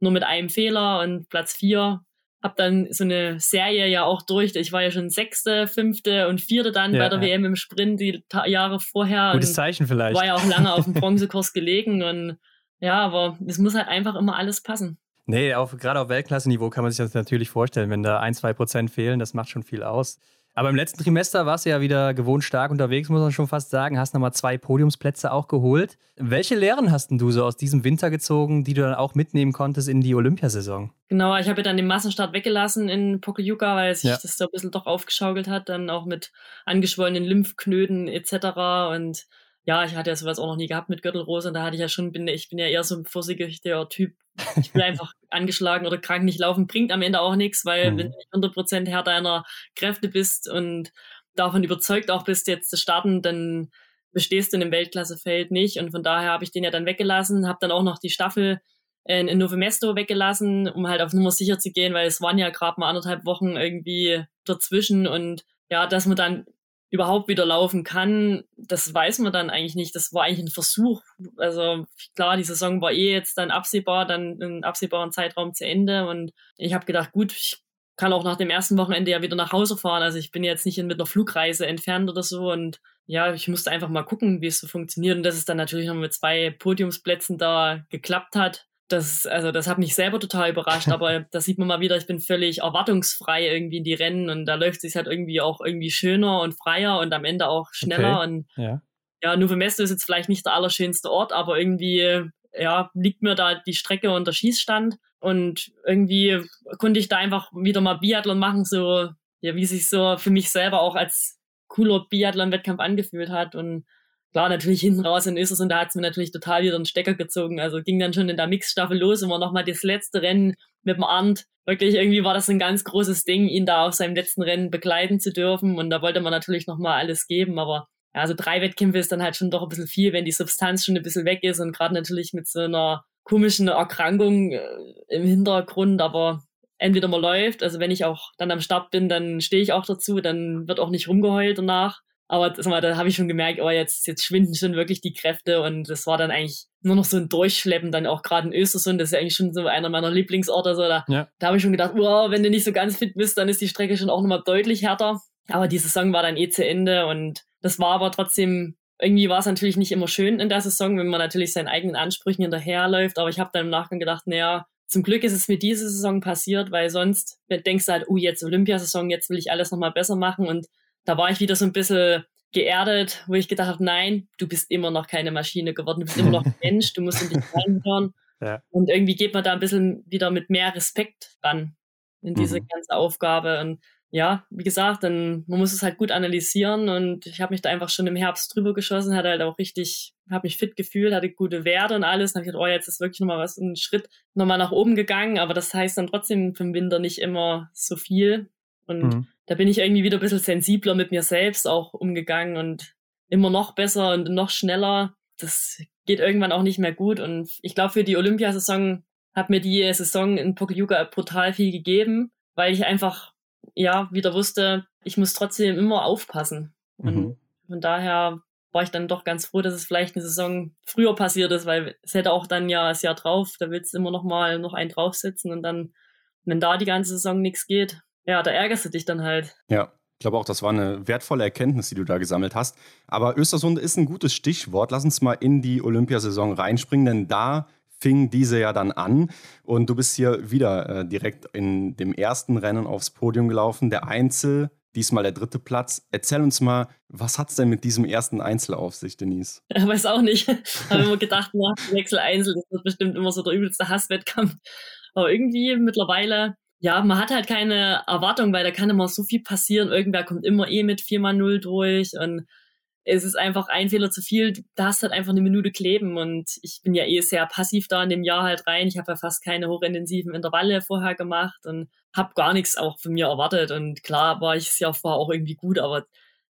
Nur mit einem Fehler und Platz vier hab dann so eine Serie ja auch durch. Ich war ja schon Sechste, Fünfte und Vierte dann ja, bei der ja. WM im Sprint die Jahre vorher. Gutes Zeichen vielleicht. War ja auch lange auf dem Bronzekurs gelegen und ja, aber es muss halt einfach immer alles passen. Nee, auf, gerade auf Weltklasse-Niveau kann man sich das natürlich vorstellen, wenn da ein, zwei Prozent fehlen, das macht schon viel aus. Aber im letzten Trimester warst du ja wieder gewohnt stark unterwegs, muss man schon fast sagen. Hast nochmal zwei Podiumsplätze auch geholt. Welche Lehren hast denn du so aus diesem Winter gezogen, die du dann auch mitnehmen konntest in die Olympiasaison? Genau, ich habe ja dann den Massenstart weggelassen in Pokljuka, weil sich ja. das so ein bisschen doch aufgeschaukelt hat, dann auch mit angeschwollenen Lymphknöten etc. Und ja, ich hatte ja sowas auch noch nie gehabt mit Gürtelrose und da hatte ich ja schon, bin, ich bin ja eher so ein vorsichtiger Typ. Ich bin einfach angeschlagen oder krank nicht laufen, bringt am Ende auch nichts, weil mhm. wenn du nicht 100% Herr deiner Kräfte bist und davon überzeugt auch bist, jetzt zu starten, dann bestehst du in dem Weltklassefeld nicht und von daher habe ich den ja dann weggelassen, habe dann auch noch die Staffel in, in Novemesto weggelassen, um halt auf Nummer sicher zu gehen, weil es waren ja gerade mal anderthalb Wochen irgendwie dazwischen und ja, dass man dann überhaupt wieder laufen kann, das weiß man dann eigentlich nicht. Das war eigentlich ein Versuch. Also klar, die Saison war eh jetzt dann absehbar, dann in absehbaren Zeitraum zu Ende. Und ich habe gedacht, gut, ich kann auch nach dem ersten Wochenende ja wieder nach Hause fahren. Also ich bin jetzt nicht mit einer Flugreise entfernt oder so und ja, ich musste einfach mal gucken, wie es so funktioniert und dass es dann natürlich noch mit zwei Podiumsplätzen da geklappt hat. Das, also das hat mich selber total überrascht, aber da sieht man mal wieder, ich bin völlig erwartungsfrei irgendwie in die Rennen und da läuft es sich halt irgendwie auch irgendwie schöner und freier und am Ende auch schneller Okay. und Ja. ja, Nuve Mesto ist jetzt vielleicht nicht der allerschönste Ort, aber irgendwie, ja, liegt mir da die Strecke und der Schießstand. Und irgendwie konnte ich da einfach wieder mal Biathlon machen, so, ja, wie sich so für mich selber auch als cooler Biathlon-Wettkampf angefühlt hat. Und klar, natürlich hinten raus in Östersund, da hat es mir natürlich total wieder einen Stecker gezogen. Also ging dann schon in der Mixstaffel los und war nochmal das letzte Rennen mit dem Arndt. Wirklich, irgendwie war das ein ganz großes Ding, ihn da auf seinem letzten Rennen begleiten zu dürfen. Und da wollte man natürlich nochmal alles geben, aber ja, also drei Wettkämpfe ist dann halt schon doch ein bisschen viel, wenn die Substanz schon ein bisschen weg ist und gerade natürlich mit so einer komischen Erkrankung äh, im Hintergrund, aber entweder man läuft, also wenn ich auch dann am Start bin, dann stehe ich auch dazu, dann wird auch nicht rumgeheult danach. Aber sag mal, da habe ich schon gemerkt, oh, jetzt, jetzt schwinden schon wirklich die Kräfte und das war dann eigentlich nur noch so ein Durchschleppen, dann auch gerade in Östersund, das ist ja eigentlich schon so einer meiner Lieblingsorte. So, da Ja. da habe ich schon gedacht, wow, wenn du nicht so ganz fit bist, dann ist die Strecke schon auch nochmal deutlich härter. Aber die Saison war dann eh zu Ende und das war aber trotzdem, irgendwie war es natürlich nicht immer schön in der Saison, wenn man natürlich seinen eigenen Ansprüchen hinterherläuft. Aber ich habe dann im Nachgang gedacht, naja, zum Glück ist es mir diese Saison passiert, weil sonst denkst du halt, oh, jetzt Olympiasaison, jetzt will ich alles nochmal besser machen. Und da war ich wieder so ein bisschen geerdet, wo ich gedacht habe, nein, du bist immer noch keine Maschine geworden, du bist immer noch ein Mensch, du musst in dich reinhören. Ja. Und irgendwie geht man da ein bisschen wieder mit mehr Respekt ran in diese Mhm. ganze Aufgabe. Und ja, wie gesagt, dann man muss es halt gut analysieren und ich habe mich da einfach schon im Herbst drüber geschossen, hatte halt auch richtig, habe mich fit gefühlt, hatte gute Werte und alles. Dann habe ich gedacht, oh, jetzt ist wirklich nochmal was, ein Schritt nochmal nach oben gegangen, aber das heißt dann trotzdem vom Winter nicht immer so viel. Und Mhm. Da bin ich irgendwie wieder ein bisschen sensibler mit mir selbst auch umgegangen und immer noch besser und noch schneller. Das geht irgendwann auch nicht mehr gut. Und ich glaube, für die Olympiasaison hat mir die Saison in Pokljuka brutal viel gegeben, weil ich einfach, ja, wieder wusste, ich muss trotzdem immer aufpassen. Und Mhm. von daher war ich dann doch ganz froh, dass es vielleicht eine Saison früher passiert ist, weil es hätte auch dann ja das Jahr drauf, da willst du immer noch mal noch einen draufsetzen und dann, wenn da die ganze Saison nichts geht, ja, da ärgerst du dich dann halt. Ja, ich glaube auch, das war eine wertvolle Erkenntnis, die du da gesammelt hast. Aber Östersund ist ein gutes Stichwort. Lass uns mal in die Olympiasaison reinspringen, denn da fing diese ja dann an und du bist hier wieder äh, direkt in dem ersten Rennen aufs Podium gelaufen, der Einzel, diesmal der dritte Platz. Erzähl uns mal, was hat es denn mit diesem ersten Einzel auf sich, Denise? Ich weiß auch nicht. Habe immer gedacht, nach Wechsel Einzel, das wird bestimmt immer so der übelste Hasswettkampf. Aber irgendwie mittlerweile, ja, man hat halt keine Erwartung, weil da kann immer so viel passieren. Irgendwer kommt immer eh mit 4x0 durch und es ist einfach ein Fehler zu viel. Da hast halt einfach eine Minute kleben und ich bin ja eh sehr passiv da in dem Jahr halt rein. Ich habe ja fast keine hochintensiven Intervalle vorher gemacht und habe gar nichts auch von mir erwartet. Und klar war ich es ja vorher auch irgendwie gut, aber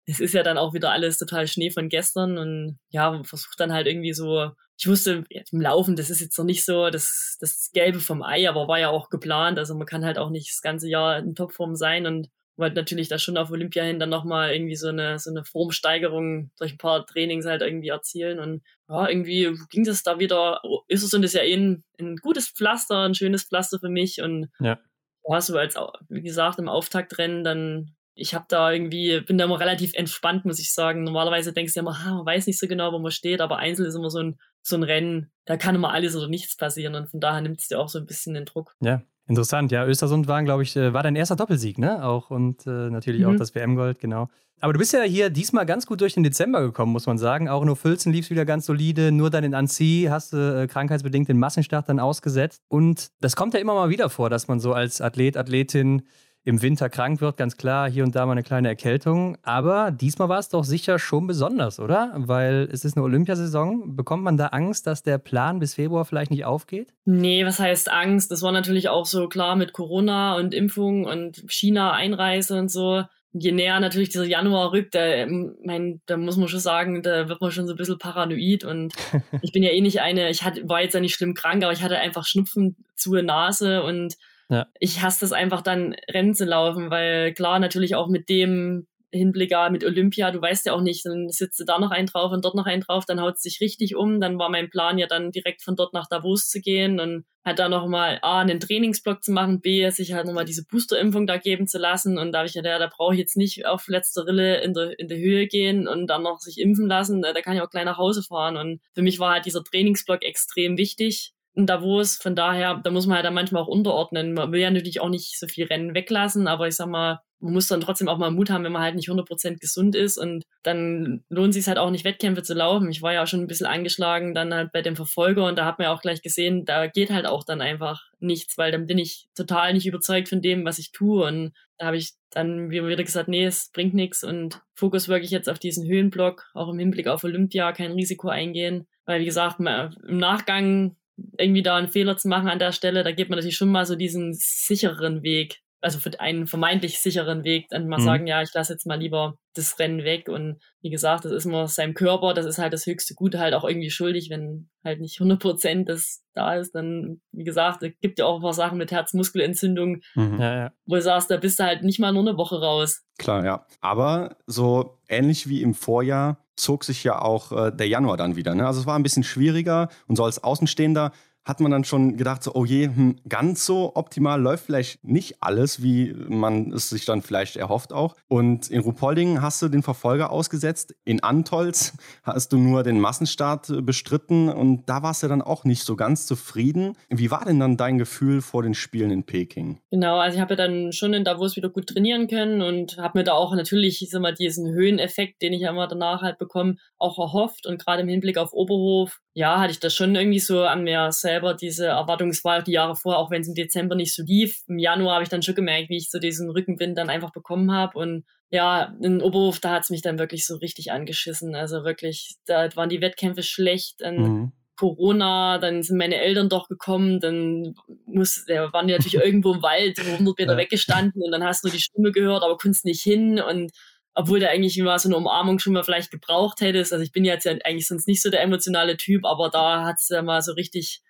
es ist ja dann auch wieder alles total Schnee von gestern und ja, man versucht dann halt irgendwie so, ich wusste, im Laufen, das ist jetzt noch nicht so das, das Gelbe vom Ei, aber war ja auch geplant. Also man kann halt auch nicht das ganze Jahr in Topform sein und wollte natürlich da schon auf Olympia hin dann nochmal irgendwie so eine, so eine Formsteigerung durch ein paar Trainings halt irgendwie erzielen. Und ja, irgendwie ging das da wieder, ist es und ist ja eh ein, ein gutes Pflaster, ein schönes Pflaster für mich. Und Ja. ja, so als, wie gesagt, im Auftaktrennen dann, ich habe da irgendwie, bin da immer relativ entspannt, muss ich sagen. Normalerweise denkst du ja immer, ha, man weiß nicht so genau, wo man steht, aber Einzel ist immer so ein, so ein Rennen, da kann immer alles oder nichts passieren und von daher nimmt es dir auch so ein bisschen den Druck. Ja, interessant. Ja, Östersund waren, glaube ich, äh, war dein erster Doppelsieg, ne? Auch und äh, natürlich Mhm. auch das WM-Gold, genau. Aber du bist ja hier diesmal ganz gut durch den Dezember gekommen, muss man sagen. Auch nur Fülzen lief wieder ganz solide. Nur dann in Annecy hast du äh, krankheitsbedingt den Massenstart dann ausgesetzt. Und das kommt ja immer mal wieder vor, dass man so als Athlet, Athletin im Winter krank wird, ganz klar, hier und da mal eine kleine Erkältung. Aber diesmal war es doch sicher schon besonders, oder? Weil es ist eine Olympiasaison. Bekommt man da Angst, dass der Plan bis Februar vielleicht nicht aufgeht? Nee, was heißt Angst? Das war natürlich auch so klar mit Corona und Impfung und China-Einreise und so. Je näher natürlich dieser Januar rückt, da, ähm, mein, da muss man schon sagen, da wird man schon so ein bisschen paranoid. Und ich bin ja eh nicht eine, ich hatte, war jetzt ja nicht schlimm krank, aber ich hatte einfach Schnupfen, zu Nase und Ja. ich hasse das einfach dann Rennen zu laufen, weil klar natürlich auch mit dem Hinblick mit Olympia, du weißt ja auch nicht, dann sitzt du da noch einen drauf und dort noch einen drauf, dann haut es sich richtig um. Dann war mein Plan ja dann direkt von dort nach Davos zu gehen und halt da nochmal A, einen Trainingsblock zu machen, B, sich halt nochmal diese Boosterimpfung da geben zu lassen. Und da habe ich ja, da brauche ich jetzt nicht auf letzter Rille in der, in der Höhe gehen und dann noch sich impfen lassen. Da kann ich auch gleich nach Hause fahren. Und für mich war halt dieser Trainingsblock extrem wichtig in Davos. Von daher, da muss man halt dann manchmal auch unterordnen. Man will ja natürlich auch nicht so viel Rennen weglassen, aber ich sag mal, man muss dann trotzdem auch mal Mut haben, wenn man halt nicht 100% gesund ist und dann lohnt sich halt auch nicht Wettkämpfe zu laufen. Ich war ja auch schon ein bisschen angeschlagen dann halt bei dem Verfolger und da hat man ja auch gleich gesehen, da geht halt auch dann einfach nichts, weil dann bin ich total nicht überzeugt von dem, was ich tue und da habe ich dann wieder gesagt, nee, es bringt nichts und Fokus wirklich jetzt auf diesen Höhenblock, auch im Hinblick auf Olympia, kein Risiko eingehen, weil wie gesagt, im Nachgang irgendwie da einen Fehler zu machen an der Stelle, da geht man natürlich schon mal so diesen sichereren Weg also für einen vermeintlich sicheren Weg, dann mal mhm. sagen, ja, ich lasse jetzt mal lieber das Rennen weg. Und wie gesagt, das ist immer seinem Körper, das ist halt das höchste Gute halt auch irgendwie schuldig, wenn halt nicht 100 Prozent das da ist. Dann, wie gesagt, es gibt ja auch ein paar Sachen mit Herzmuskelentzündung, mhm. ja, ja. wo du sagst, da bist du halt nicht mal nur eine Woche raus. Klar, ja. Aber so ähnlich wie im Vorjahr zog sich ja auch äh, der Januar dann wieder. Ne? Also es war ein bisschen schwieriger und so als Außenstehender hat man dann schon gedacht, so, oh je, hm, ganz so optimal läuft vielleicht nicht alles, wie man es sich dann vielleicht erhofft auch. Und in Rupolding hast du den Verfolger ausgesetzt, in Antolz hast du nur den Massenstart äh, bestritten und da warst du dann auch nicht so ganz zufrieden. Wie war denn dann dein Gefühl vor den Spielen in Peking? Genau, also ich habe ja dann schon in Davos wieder gut trainieren können und habe mir da auch natürlich ich sag mal, diesen Höheneffekt, den ich ja immer danach halt bekomme, auch erhofft und gerade im Hinblick auf Oberhof, ja, hatte ich das schon irgendwie so an mir selber diese Erwartung, es war auch die Jahre vorher, auch wenn es im Dezember nicht so lief. Im Januar habe ich dann schon gemerkt, wie ich so diesen Rückenwind dann einfach bekommen habe. Und ja, in Oberhof, da hat es mich dann wirklich so richtig angeschissen. Also wirklich, da waren die Wettkämpfe schlecht. Dann mhm. Corona, dann sind meine Eltern doch gekommen, dann muss, ja, waren die natürlich irgendwo im Wald, 100 Meter ja. weggestanden und dann hast du die Stimme gehört, aber konntest nicht hin und obwohl der eigentlich immer so eine Umarmung schon mal vielleicht gebraucht hättest. Also ich bin jetzt ja eigentlich sonst nicht so der emotionale Typ, aber da hat es ja mal so richtig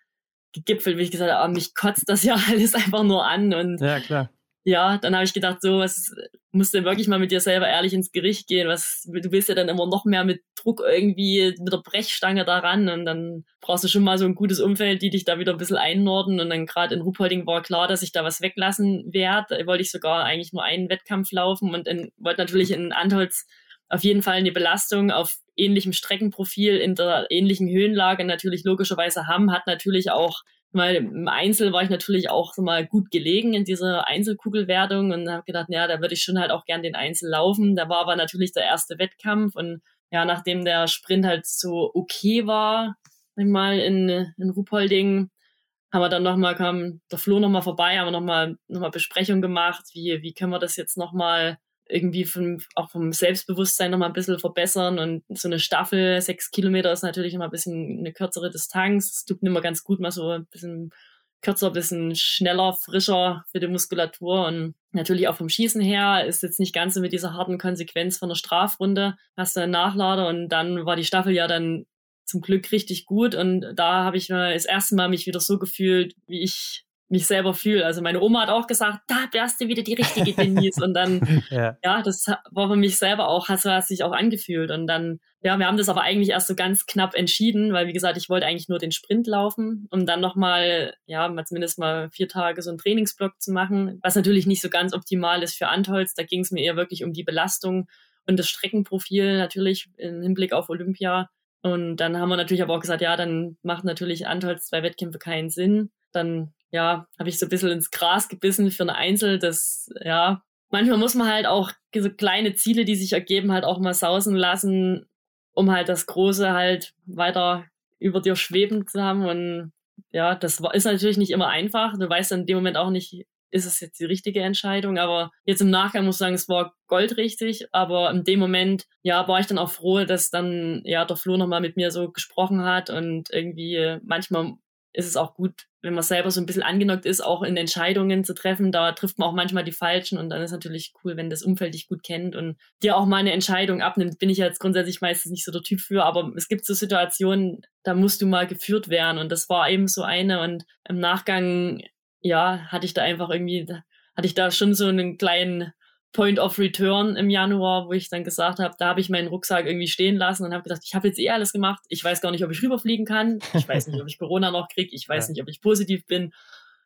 gegipfelt, wie ich gesagt habe, ah, mich kotzt das ja alles einfach nur an. Und ja, klar. Ja, dann habe ich gedacht, so, was musst du wirklich mal mit dir selber ehrlich ins Gericht gehen. Was, du willst ja dann immer noch mehr mit Druck irgendwie mit der Brechstange daran und dann brauchst du schon mal so ein gutes Umfeld, die dich da wieder ein bisschen einnorden. Und dann gerade in Ruhpolding war klar, dass ich da was weglassen werde. Da wollte ich sogar eigentlich nur einen Wettkampf laufen und wollte natürlich in Antolz auf jeden Fall eine Belastung auf ähnlichem Streckenprofil in der ähnlichen Höhenlage natürlich logischerweise haben, hat natürlich auch weil im Einzel war ich natürlich auch so mal gut gelegen in dieser Einzelkugelwertung und habe gedacht, ja, da würde ich schon halt auch gern den Einzel laufen. Da war aber natürlich der erste Wettkampf und ja, nachdem der Sprint halt so okay war, sag ich mal, in, in Ruhpolding, haben wir dann nochmal, kam der Flo nochmal vorbei, haben wir nochmal noch Besprechung gemacht, wie, wie können wir das jetzt nochmal irgendwie vom, auch vom Selbstbewusstsein noch mal ein bisschen verbessern. Und so eine Staffel, sechs Kilometer ist natürlich immer ein bisschen eine kürzere Distanz. Es tut immer ganz gut, mal so ein bisschen kürzer, ein bisschen schneller, frischer für die Muskulatur. Und natürlich auch vom Schießen her ist jetzt nicht ganz so mit dieser harten Konsequenz von der Strafrunde. Hast du einen Nachlader und dann war die Staffel ja dann zum Glück richtig gut. Und da habe ich mal das erste Mal mich wieder so gefühlt, wie ich mich selber fühle. Also meine Oma hat auch gesagt, da wärst du wieder die richtige Denise. Und dann, ja. ja, das war für mich selber auch, hat, hat sich auch angefühlt. Und dann, ja, wir haben das aber eigentlich erst so ganz knapp entschieden, weil wie gesagt, ich wollte eigentlich nur den Sprint laufen, um dann nochmal, ja, mal zumindest mal vier Tage so einen Trainingsblock zu machen, was natürlich nicht so ganz optimal ist für Antholz. Da ging es mir eher wirklich um die Belastung und das Streckenprofil natürlich im Hinblick auf Olympia. Und dann haben wir natürlich aber auch gesagt, ja, dann macht natürlich Antholz zwei Wettkämpfe keinen Sinn. Dann ja, habe ich so ein bisschen ins Gras gebissen für eine Einzel. Das, ja, manchmal muss man halt auch so kleine Ziele, die sich ergeben, halt auch mal sausen lassen, um halt das Große halt weiter über dir schweben zu haben. Und ja, das ist natürlich nicht immer einfach. Du weißt in dem Moment auch nicht, ist es jetzt die richtige Entscheidung. Aber jetzt im Nachgang muss ich sagen, es war goldrichtig. Aber in dem Moment, ja, war ich dann auch froh, dass dann, ja, der Flo nochmal mit mir so gesprochen hat und irgendwie manchmal ist es auch gut, wenn man selber so ein bisschen angenockt ist, auch in Entscheidungen zu treffen. Da trifft man auch manchmal die falschen und dann ist natürlich cool, wenn das Umfeld dich gut kennt und dir auch mal eine Entscheidung abnimmt. Bin ich jetzt grundsätzlich meistens nicht so der Typ für, aber es gibt so Situationen, da musst du mal geführt werden und das war eben so eine und im Nachgang, ja, hatte ich da einfach irgendwie, hatte ich da schon so einen kleinen Point of Return im Januar, wo ich dann gesagt habe, da habe ich meinen Rucksack irgendwie stehen lassen und habe gedacht, ich habe jetzt eh alles gemacht. Ich weiß gar nicht, ob ich rüberfliegen kann. Ich weiß nicht, ob ich Corona noch kriege. Ich weiß ja. nicht, ob ich positiv bin.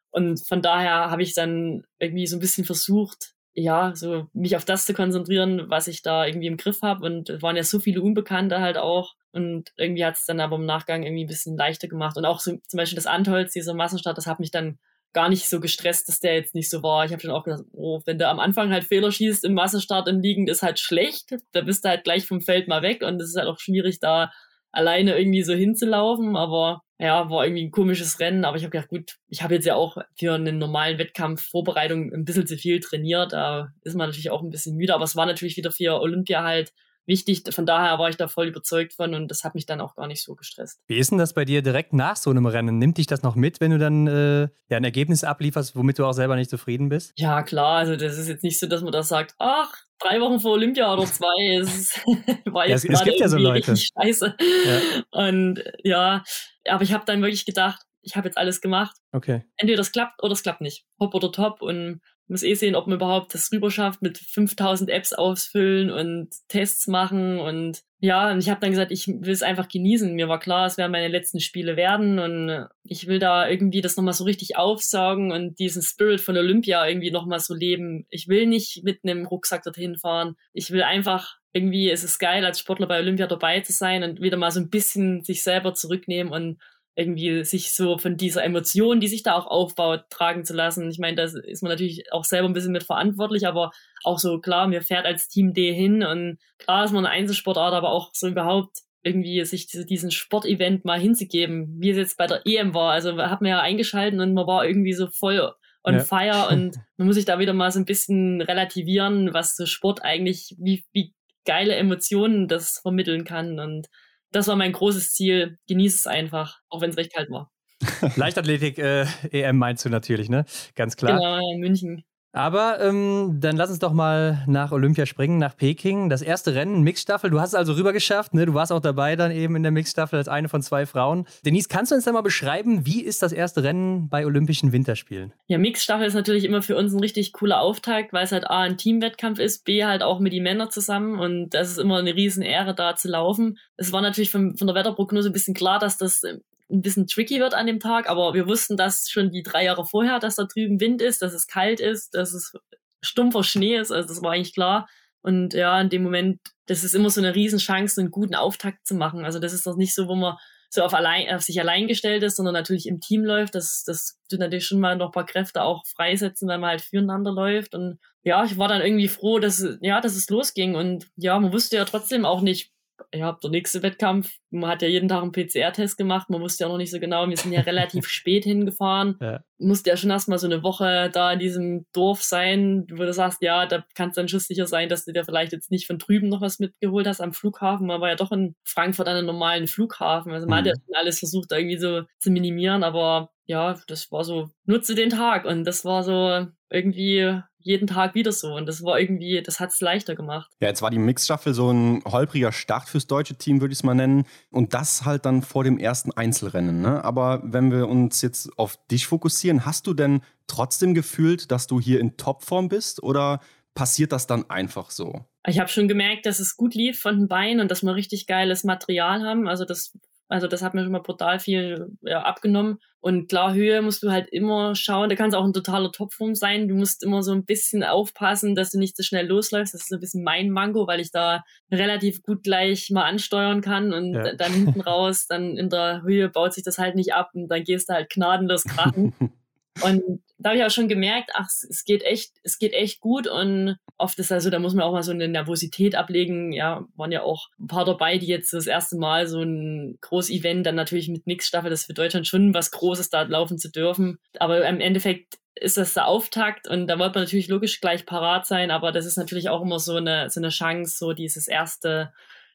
Und von daher habe ich dann irgendwie so ein bisschen versucht, ja, so mich auf das zu konzentrieren, was ich da irgendwie im Griff habe. Und es waren ja so viele Unbekannte halt auch. Und irgendwie hat es dann aber im Nachgang irgendwie ein bisschen leichter gemacht. Und auch so, zum Beispiel das Antholz, dieser Massenstart, das hat mich dann gar nicht so gestresst, dass der jetzt nicht so war. Ich habe schon auch gedacht, oh, wenn du am Anfang halt Fehler schießt im Massenstart im Liegen, ist halt schlecht. Da bist du halt gleich vom Feld mal weg und es ist halt auch schwierig, da alleine irgendwie so hinzulaufen. Aber ja, war irgendwie ein komisches Rennen. Aber ich habe gedacht, gut, ich habe jetzt ja auch für einen normalen Wettkampf Vorbereitung ein bisschen zu viel trainiert. Da ist man natürlich auch ein bisschen müde. Aber es war natürlich wieder für Olympia halt wichtig. Von daher war ich da voll überzeugt von und das hat mich dann auch gar nicht so gestresst. Wie ist denn das bei dir direkt nach so einem Rennen? Nimmt dich das noch mit, wenn du dann äh, ja, ein Ergebnis ablieferst, womit du auch selber nicht zufrieden bist? Ja, klar. Also das ist jetzt nicht so, dass man da sagt, ach, drei Wochen vor Olympia oder zwei. Es war jetzt ja, es, es gibt ja so Leute. Scheiße. Ja. Und ja, aber ich habe dann wirklich gedacht, ich habe jetzt alles gemacht. Okay. Entweder das klappt oder es klappt nicht. Hopp oder top. Und muss eh sehen, ob man überhaupt das rüber schafft, mit 5000 Apps ausfüllen und Tests machen und ja, und ich habe dann gesagt, ich will es einfach genießen. Mir war klar, es werden meine letzten Spiele werden und ich will da irgendwie das nochmal so richtig aufsaugen und diesen Spirit von Olympia irgendwie nochmal so leben. Ich will nicht mit einem Rucksack dorthin fahren. Ich will einfach irgendwie, es ist geil, als Sportler bei Olympia dabei zu sein und wieder mal so ein bisschen sich selber zurücknehmen und irgendwie sich so von dieser Emotion, die sich da auch aufbaut, tragen zu lassen. Ich meine, da ist man natürlich auch selber ein bisschen mit verantwortlich, aber auch so klar, mir fährt als Team D hin und klar ist man eine Einzelsportart, aber auch so überhaupt irgendwie sich diesen Sportevent mal hinzugeben, wie es jetzt bei der EM war. Also hat man ja eingeschalten und man war irgendwie so voll on ja. fire und man muss sich da wieder mal so ein bisschen relativieren, was so Sport eigentlich, wie, wie geile Emotionen das vermitteln kann und das war mein großes Ziel. Genieß es einfach, auch wenn es recht kalt war. Leichtathletik äh, EM meinst du natürlich, ne? Ganz klar. Genau, in München. Aber ähm, dann lass uns doch mal nach Olympia springen, nach Peking. Das erste Rennen, Mixstaffel. Du hast es also rüber geschafft. Ne? Du warst auch dabei dann eben in der Mixstaffel als eine von zwei Frauen. Denise, kannst du uns dann mal beschreiben, wie ist das erste Rennen bei Olympischen Winterspielen? Ja, Mixstaffel ist natürlich immer für uns ein richtig cooler Auftakt, weil es halt A, ein Teamwettkampf ist, B, halt auch mit den Männern zusammen. Und das ist immer eine riesen Ehre, da zu laufen. Es war natürlich von, von der Wetterprognose ein bisschen klar, dass das ein bisschen tricky wird an dem Tag, aber wir wussten das schon die drei Jahre vorher, dass da drüben Wind ist, dass es kalt ist, dass es stumpfer Schnee ist, also das war eigentlich klar. Und ja, in dem Moment, das ist immer so eine Riesenchance, einen guten Auftakt zu machen. Also das ist doch nicht so, wo man so auf, allein, auf sich allein gestellt ist, sondern natürlich im Team läuft. Das, das tut natürlich schon mal noch ein paar Kräfte auch freisetzen, weil man halt füreinander läuft. Und ja, ich war dann irgendwie froh, dass, ja, dass es losging. Und ja, man wusste ja trotzdem auch nicht, ja, der nächste Wettkampf, man hat ja jeden Tag einen PCR-Test gemacht, man wusste ja auch noch nicht so genau, wir sind ja relativ spät hingefahren, ja. musste ja schon erstmal so eine Woche da in diesem Dorf sein, wo du sagst, ja, da kannst du dann schusssicher sein, dass du dir vielleicht jetzt nicht von drüben noch was mitgeholt hast am Flughafen, man war ja doch in Frankfurt an einem normalen Flughafen, also man mhm. hat ja mhm. schon alles versucht, irgendwie so zu minimieren, aber ja, das war so, nutze den Tag und das war so irgendwie jeden Tag wieder so. Und das war irgendwie, das hat es leichter gemacht. Ja, jetzt war die Mixstaffel so ein holpriger Start fürs deutsche Team, würde ich es mal nennen. Und das halt dann vor dem ersten Einzelrennen. Ne? Aber wenn wir uns jetzt auf dich fokussieren, hast du denn trotzdem gefühlt, dass du hier in Topform bist oder passiert das dann einfach so? Ich habe schon gemerkt, dass es gut lief von den Beinen und dass wir richtig geiles Material haben. Also das also das hat mir schon mal brutal viel ja, abgenommen. Und klar, Höhe musst du halt immer schauen. Da kann es auch ein totaler Topform sein. Du musst immer so ein bisschen aufpassen, dass du nicht so schnell losläufst. Das ist so ein bisschen mein Mango, weil ich da relativ gut gleich mal ansteuern kann und ja. dann hinten raus, dann in der Höhe baut sich das halt nicht ab und dann gehst du halt gnadenlos krachen. Und da habe ich auch schon gemerkt, ach, es geht echt, es geht echt gut und oft ist also, da muss man auch mal so eine Nervosität ablegen. Ja, waren ja auch ein paar dabei, die jetzt das erste Mal so ein Groß-Event, dann natürlich mit Mixstaffel, das ist für Deutschland schon was Großes, da laufen zu dürfen. Aber im Endeffekt ist das der Auftakt und da wollte man natürlich logisch gleich parat sein, aber das ist natürlich auch immer so eine, so eine Chance, so dieses erste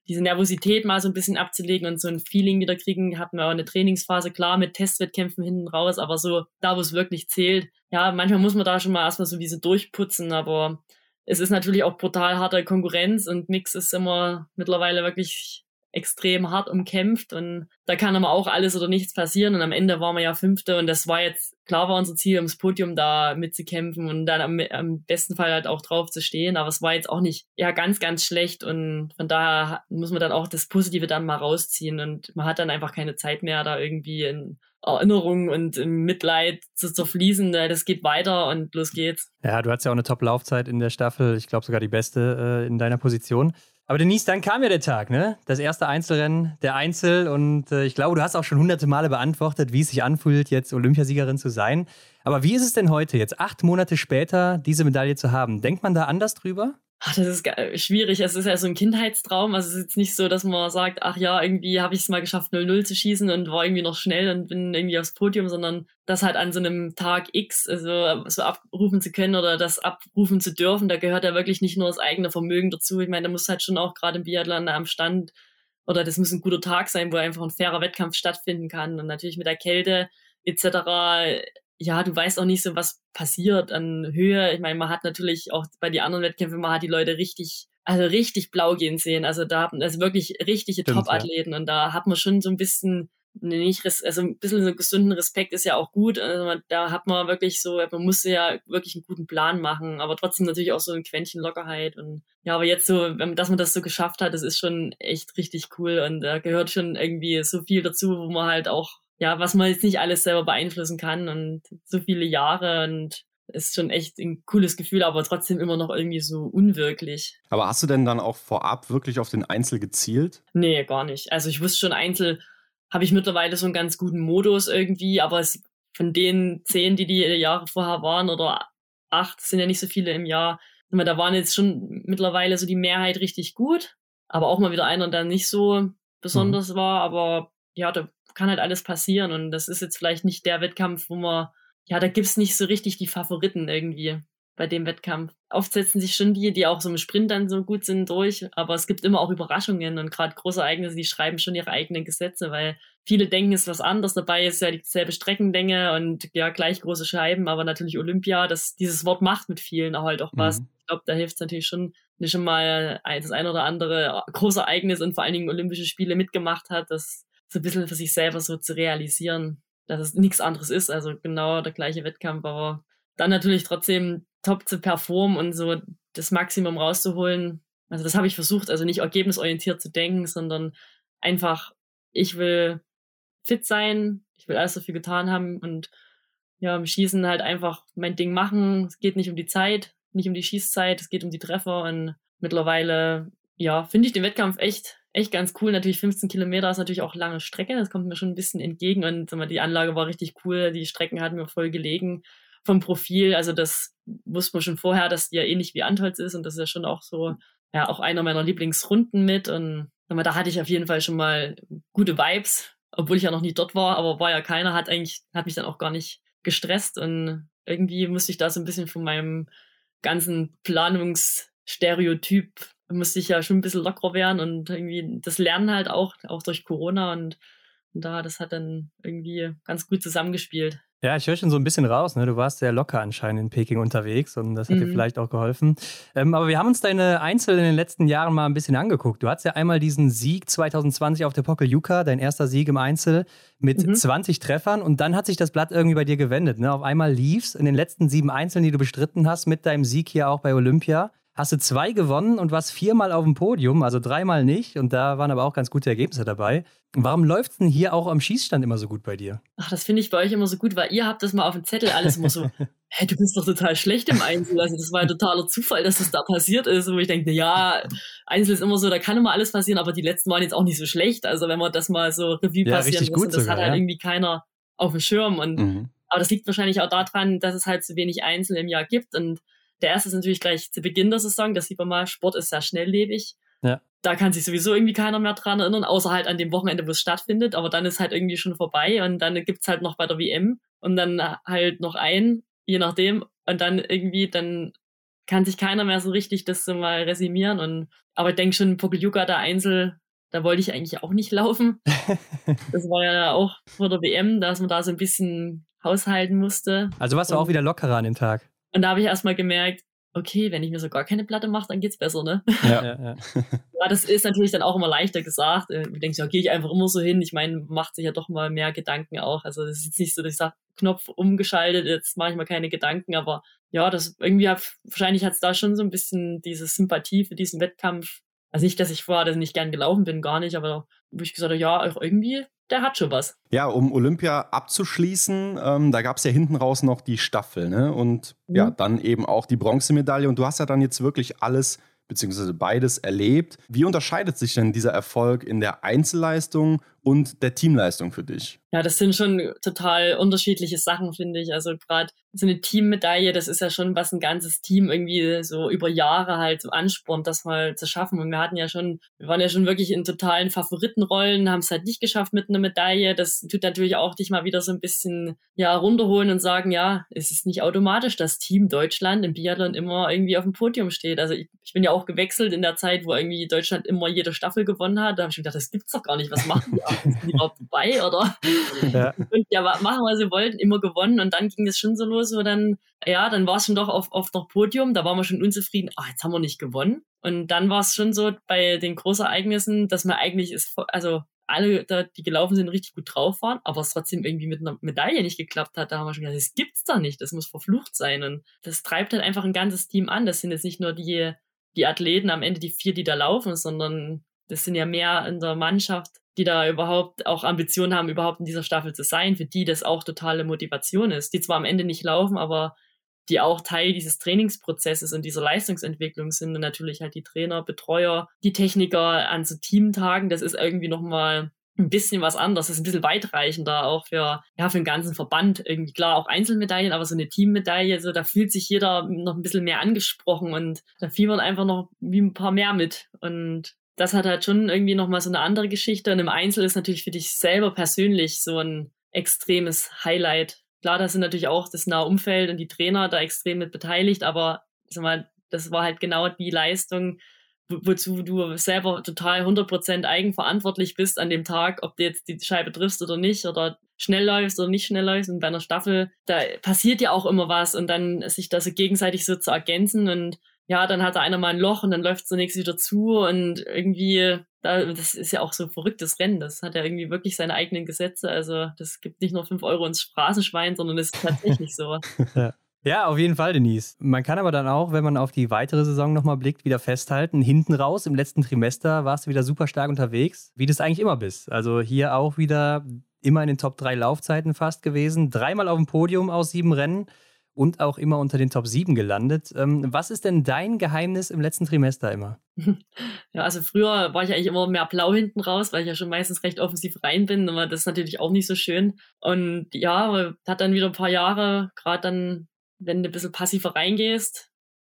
diese Nervosität mal so ein bisschen abzulegen und so ein Feeling wieder kriegen, hatten wir auch eine Trainingsphase, klar, mit Testwettkämpfen hinten raus, aber so da, wo es wirklich zählt. Ja, manchmal muss man da schon mal erstmal so wie so durchputzen, aber es ist natürlich auch brutal harte Konkurrenz und Mix ist immer mittlerweile wirklich extrem hart umkämpft und da kann aber auch alles oder nichts passieren und am Ende waren wir ja Fünfte und das war jetzt, klar war unser Ziel, ums Podium da mitzukämpfen und dann am, am besten Fall halt auch drauf zu stehen, aber es war jetzt auch nicht, ja, ganz, ganz schlecht und von daher muss man dann auch das Positive dann mal rausziehen und man hat dann einfach keine Zeit mehr, da irgendwie in Erinnerung und im Mitleid zu zerfließen. Das geht weiter und los geht's. Ja, du hast ja auch eine Top-Laufzeit in der Staffel. Ich glaube sogar die beste äh, in deiner Position. Aber Denise, dann kam ja der Tag, ne? Das erste Einzelrennen, der Einzel. Und äh, ich glaube, du hast auch schon hunderte Male beantwortet, wie es sich anfühlt, jetzt Olympiasiegerin zu sein. Aber wie ist es denn heute, jetzt acht Monate später, diese Medaille zu haben? Denkt man da anders drüber? Ach, das ist schwierig. Es ist ja so ein Kindheitstraum. Also es ist jetzt nicht so, dass man sagt, ach ja, irgendwie habe ich es mal geschafft, 0-0 zu schießen und war irgendwie noch schnell und bin irgendwie aufs Podium, sondern das halt an so einem Tag X also so abrufen zu können oder das abrufen zu dürfen, da gehört ja wirklich nicht nur das eigene Vermögen dazu. Ich meine, da muss halt schon auch gerade im Biathlon am Stand oder das muss ein guter Tag sein, wo einfach ein fairer Wettkampf stattfinden kann. Und natürlich mit der Kälte etc ja, du weißt auch nicht so, was passiert an Höhe. Ich meine, man hat natürlich auch bei den anderen Wettkämpfen, man hat die Leute richtig, also richtig blau gehen sehen. Also da haben also wirklich richtige Top-Athleten ja. und da hat man schon so ein bisschen nicht, also ein bisschen so gesunden Respekt ist ja auch gut. Also da hat man wirklich so, man muss ja wirklich einen guten Plan machen, aber trotzdem natürlich auch so ein Quäntchen Lockerheit und ja, aber jetzt so, dass man das so geschafft hat, das ist schon echt richtig cool und da gehört schon irgendwie so viel dazu, wo man halt auch ja, was man jetzt nicht alles selber beeinflussen kann und so viele Jahre und ist schon echt ein cooles Gefühl, aber trotzdem immer noch irgendwie so unwirklich. Aber hast du denn dann auch vorab wirklich auf den Einzel gezielt? Nee, gar nicht. Also ich wusste schon, Einzel habe ich mittlerweile so einen ganz guten Modus irgendwie, aber es, von den zehn, die die Jahre vorher waren oder acht, sind ja nicht so viele im Jahr, da waren jetzt schon mittlerweile so die Mehrheit richtig gut, aber auch mal wieder einer, der nicht so besonders mhm. war, aber ja, da kann halt alles passieren und das ist jetzt vielleicht nicht der Wettkampf, wo man, ja, da gibt's nicht so richtig die Favoriten irgendwie bei dem Wettkampf. Oft setzen sich schon die, die auch so im Sprint dann so gut sind, durch, aber es gibt immer auch Überraschungen und gerade große Ereignisse, die schreiben schon ihre eigenen Gesetze, weil viele denken, es ist was anderes. Dabei ist ja dieselbe Streckenlänge und ja, gleich große Scheiben, aber natürlich Olympia, das, dieses Wort macht mit vielen auch halt auch was. Mhm. Ich glaube, da hilft es natürlich schon, wenn schon mal das ein oder andere große Ereignis und vor allen Dingen Olympische Spiele mitgemacht hat, das so ein bisschen für sich selber so zu realisieren, dass es nichts anderes ist, also genau der gleiche Wettkampf, aber dann natürlich trotzdem top zu performen und so das Maximum rauszuholen. Also das habe ich versucht, also nicht ergebnisorientiert zu denken, sondern einfach, ich will fit sein, ich will alles dafür getan haben und ja, im Schießen halt einfach mein Ding machen. Es geht nicht um die Zeit, nicht um die Schießzeit, es geht um die Treffer und mittlerweile, ja, finde ich den Wettkampf echt echt ganz cool. Natürlich 15 Kilometer ist natürlich auch lange Strecke. Das kommt mir schon ein bisschen entgegen. Und mal, die Anlage war richtig cool. Die Strecken hatten mir voll gelegen vom Profil. Also das wusste man schon vorher, dass die ja ähnlich wie Antolz ist. Und das ist ja schon auch so, ja, auch einer meiner Lieblingsrunden mit. Und mal, da hatte ich auf jeden Fall schon mal gute Vibes, obwohl ich ja noch nie dort war. Aber war ja keiner, hat eigentlich, hat mich dann auch gar nicht gestresst. Und irgendwie musste ich da so ein bisschen von meinem ganzen Planungsstereotyp musste ich ja schon ein bisschen lockerer werden und irgendwie das Lernen halt auch, auch durch Corona und, und da, das hat dann irgendwie ganz gut zusammengespielt. Ja, ich höre schon so ein bisschen raus. Ne? Du warst sehr locker anscheinend in Peking unterwegs und das hat mhm. dir vielleicht auch geholfen. Ähm, aber wir haben uns deine Einzel in den letzten Jahren mal ein bisschen angeguckt. Du hattest ja einmal diesen Sieg 2020 auf der Pokeljuka, dein erster Sieg im Einzel mit mhm. 20 Treffern und dann hat sich das Blatt irgendwie bei dir gewendet. Ne? Auf einmal lief's in den letzten sieben Einzeln, die du bestritten hast, mit deinem Sieg hier auch bei Olympia hast du zwei gewonnen und warst viermal auf dem Podium, also dreimal nicht. Und da waren aber auch ganz gute Ergebnisse dabei. Warum läuft es denn hier auch am Schießstand immer so gut bei dir? Ach, das finde ich bei euch immer so gut, weil ihr habt das mal auf dem Zettel alles immer so, hä, du bist doch total schlecht im Einzel. Also das war ein totaler Zufall, dass das da passiert ist. Wo ich denke, ja, Einzel ist immer so, da kann immer alles passieren, aber die letzten waren jetzt auch nicht so schlecht. Also wenn man das mal so Revue ja, passieren lässt, das sogar, hat halt ja. irgendwie keiner auf dem Schirm. Und mhm. aber das liegt wahrscheinlich auch daran, dass es halt so wenig Einzel im Jahr gibt und der erste ist natürlich gleich zu Beginn der Saison. Das sieht man mal, Sport ist sehr schnelllebig. Ja. Da kann sich sowieso irgendwie keiner mehr dran erinnern, außer halt an dem Wochenende, wo es stattfindet. Aber dann ist halt irgendwie schon vorbei und dann gibt's halt noch bei der WM und dann halt noch ein, je nachdem. Und dann irgendwie, dann kann sich keiner mehr so richtig das so mal resümieren. Und aber ich denke schon, Pokljuka, der Einzel, da wollte ich eigentlich auch nicht laufen. das war ja auch vor der WM, dass man da so ein bisschen haushalten musste. Also warst du auch wieder lockerer an dem Tag? Und da habe ich erstmal gemerkt, okay, wenn ich mir so gar keine Platte mache, dann geht's besser, ne? Ja. ja, ja. ja, das ist natürlich dann auch immer leichter gesagt. Äh, du denkst, ja, gehe ich einfach immer so hin. Ich meine, macht sich ja doch mal mehr Gedanken auch. Also das ist jetzt nicht so, dass ich sage, Knopf umgeschaltet, jetzt mache ich mal keine Gedanken, aber ja, das irgendwie hat, wahrscheinlich hat es da schon so ein bisschen diese Sympathie für diesen Wettkampf. Also nicht, dass ich vorher das nicht gern gelaufen bin, gar nicht, aber wo ich gesagt habe, ja, auch irgendwie der hat schon was. Ja, um Olympia abzuschließen, ähm, da gab es ja hinten raus noch die Staffel, ne? Und mhm. ja, dann eben auch die Bronzemedaille. Und du hast ja dann jetzt wirklich alles beziehungsweise beides erlebt. Wie unterscheidet sich denn dieser Erfolg in der Einzelleistung und der Teamleistung für dich? Ja, das sind schon total unterschiedliche Sachen, finde ich. Also gerade so eine Teammedaille, das ist ja schon was ein ganzes Team irgendwie so über Jahre halt so anspornt, das mal zu schaffen. Und wir hatten ja schon, wir waren ja schon wirklich in totalen Favoritenrollen, haben es halt nicht geschafft mit einer Medaille. Das tut natürlich auch dich mal wieder so ein bisschen ja runterholen und sagen, ja, es ist nicht automatisch, dass Team Deutschland im Biathlon immer irgendwie auf dem Podium steht. Also ich, ich bin ja auch gewechselt in der Zeit, wo irgendwie Deutschland immer jede Staffel gewonnen hat. Da habe ich mir gedacht, das gibt's doch gar nicht. Was machen die? Sind die überhaupt dabei oder? Ja. Und ja, machen, was sie wollten, immer gewonnen. Und dann ging es schon so los, wo dann, ja, dann war es schon doch auf, auf noch Podium, da waren wir schon unzufrieden, ah, jetzt haben wir nicht gewonnen. Und dann war es schon so bei den Großereignissen, dass man eigentlich ist, also alle, da, die gelaufen sind, richtig gut drauf waren, aber es trotzdem irgendwie mit einer Medaille nicht geklappt hat. Da haben wir schon gedacht, das gibt's da nicht, das muss verflucht sein. Und das treibt halt einfach ein ganzes Team an. Das sind jetzt nicht nur die, die Athleten am Ende, die vier, die da laufen, sondern das sind ja mehr in der Mannschaft, die da überhaupt auch Ambitionen haben, überhaupt in dieser Staffel zu sein, für die das auch totale Motivation ist, die zwar am Ende nicht laufen, aber die auch Teil dieses Trainingsprozesses und dieser Leistungsentwicklung sind und natürlich halt die Trainer, Betreuer, die Techniker an so Teamtagen, das ist irgendwie nochmal ein bisschen was anderes, das ist ein bisschen weitreichender auch für, ja, für den ganzen Verband. Irgendwie klar auch Einzelmedaillen, aber so eine Teammedaille, so da fühlt sich jeder noch ein bisschen mehr angesprochen und da fiebern einfach noch wie ein paar mehr mit. Und das hat halt schon irgendwie nochmal so eine andere Geschichte. Und im Einzel ist natürlich für dich selber persönlich so ein extremes Highlight. Klar, da sind natürlich auch das nahe Umfeld und die Trainer da extrem mit beteiligt, aber sag mal, das war halt genau die Leistung, wo, wozu du selber total 100% eigenverantwortlich bist an dem Tag, ob du jetzt die Scheibe triffst oder nicht oder schnell läufst oder nicht schnell läufst. Und bei einer Staffel, da passiert ja auch immer was und dann sich das so gegenseitig so zu ergänzen und ja, dann hat da einer mal ein Loch und dann läuft zunächst wieder zu und irgendwie, da, das ist ja auch so ein verrücktes Rennen. Das hat ja irgendwie wirklich seine eigenen Gesetze. Also das gibt nicht nur fünf Euro ins Straßenschwein, sondern ist tatsächlich so. ja. Ja, auf jeden Fall, Denise. Man kann aber dann auch, wenn man auf die weitere Saison nochmal blickt, wieder festhalten, hinten raus im letzten Trimester warst du wieder super stark unterwegs, wie du es eigentlich immer bist. Also hier auch wieder immer in den Top 3 Laufzeiten fast gewesen, dreimal auf dem Podium aus sieben Rennen und auch immer unter den Top 7 gelandet. Ähm, was ist denn dein Geheimnis im letzten Trimester immer? Ja, also früher war ich eigentlich immer mehr blau hinten raus, weil ich ja schon meistens recht offensiv rein bin, aber das ist natürlich auch nicht so schön. Und ja, hat dann wieder ein paar Jahre, gerade dann, wenn du ein bisschen passiver reingehst,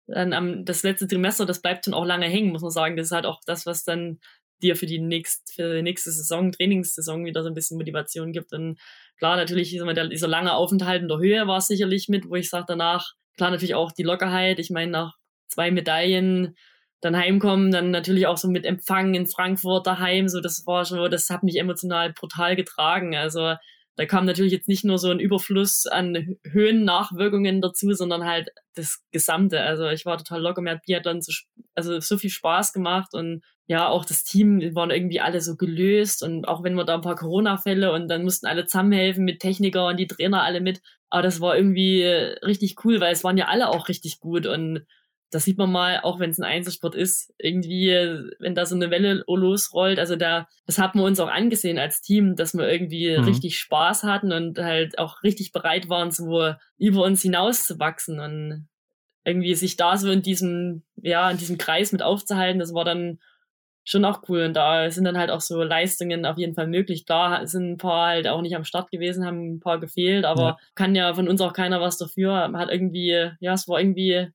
dann am, das letzte Trimester, das bleibt dann auch lange hängen, muss man sagen. Das ist halt auch das, was dann dir für die, nächst, für die nächste Saison, Trainingssaison wieder so ein bisschen Motivation gibt. Und Klar, natürlich dieser lange Aufenthalt in der Höhe war sicherlich mit, wo ich sage danach, klar natürlich auch die Lockerheit. Ich meine, nach zwei Medaillen dann heimkommen, dann natürlich auch so mit Empfang in Frankfurt daheim, so das war schon, das hat mich emotional brutal getragen. Also da kam natürlich jetzt nicht nur so ein Überfluss an Höhennachwirkungen dazu, sondern halt das Gesamte. Also ich war total locker, mir hat Biathlon so, also so viel Spaß gemacht und ja, auch das Team waren irgendwie alle so gelöst und auch wenn wir da ein paar Corona-Fälle und dann mussten alle zusammenhelfen mit Techniker und die Trainer alle mit. Aber das war irgendwie richtig cool, weil es waren ja alle auch richtig gut und das sieht man mal, auch wenn es ein Einzelsport ist, irgendwie, wenn da so eine Welle losrollt, also da, das hat man uns auch angesehen als Team, dass wir irgendwie mhm. richtig Spaß hatten und halt auch richtig bereit waren, so über uns hinaus zu wachsen und irgendwie sich da so in diesem, ja, in diesem Kreis mit aufzuhalten, das war dann schon auch cool. Und da sind dann halt auch so Leistungen auf jeden Fall möglich. Klar sind ein paar halt auch nicht am Start gewesen, haben ein paar gefehlt, aber ja. kann ja von uns auch keiner was dafür. Hat irgendwie, ja, es war irgendwie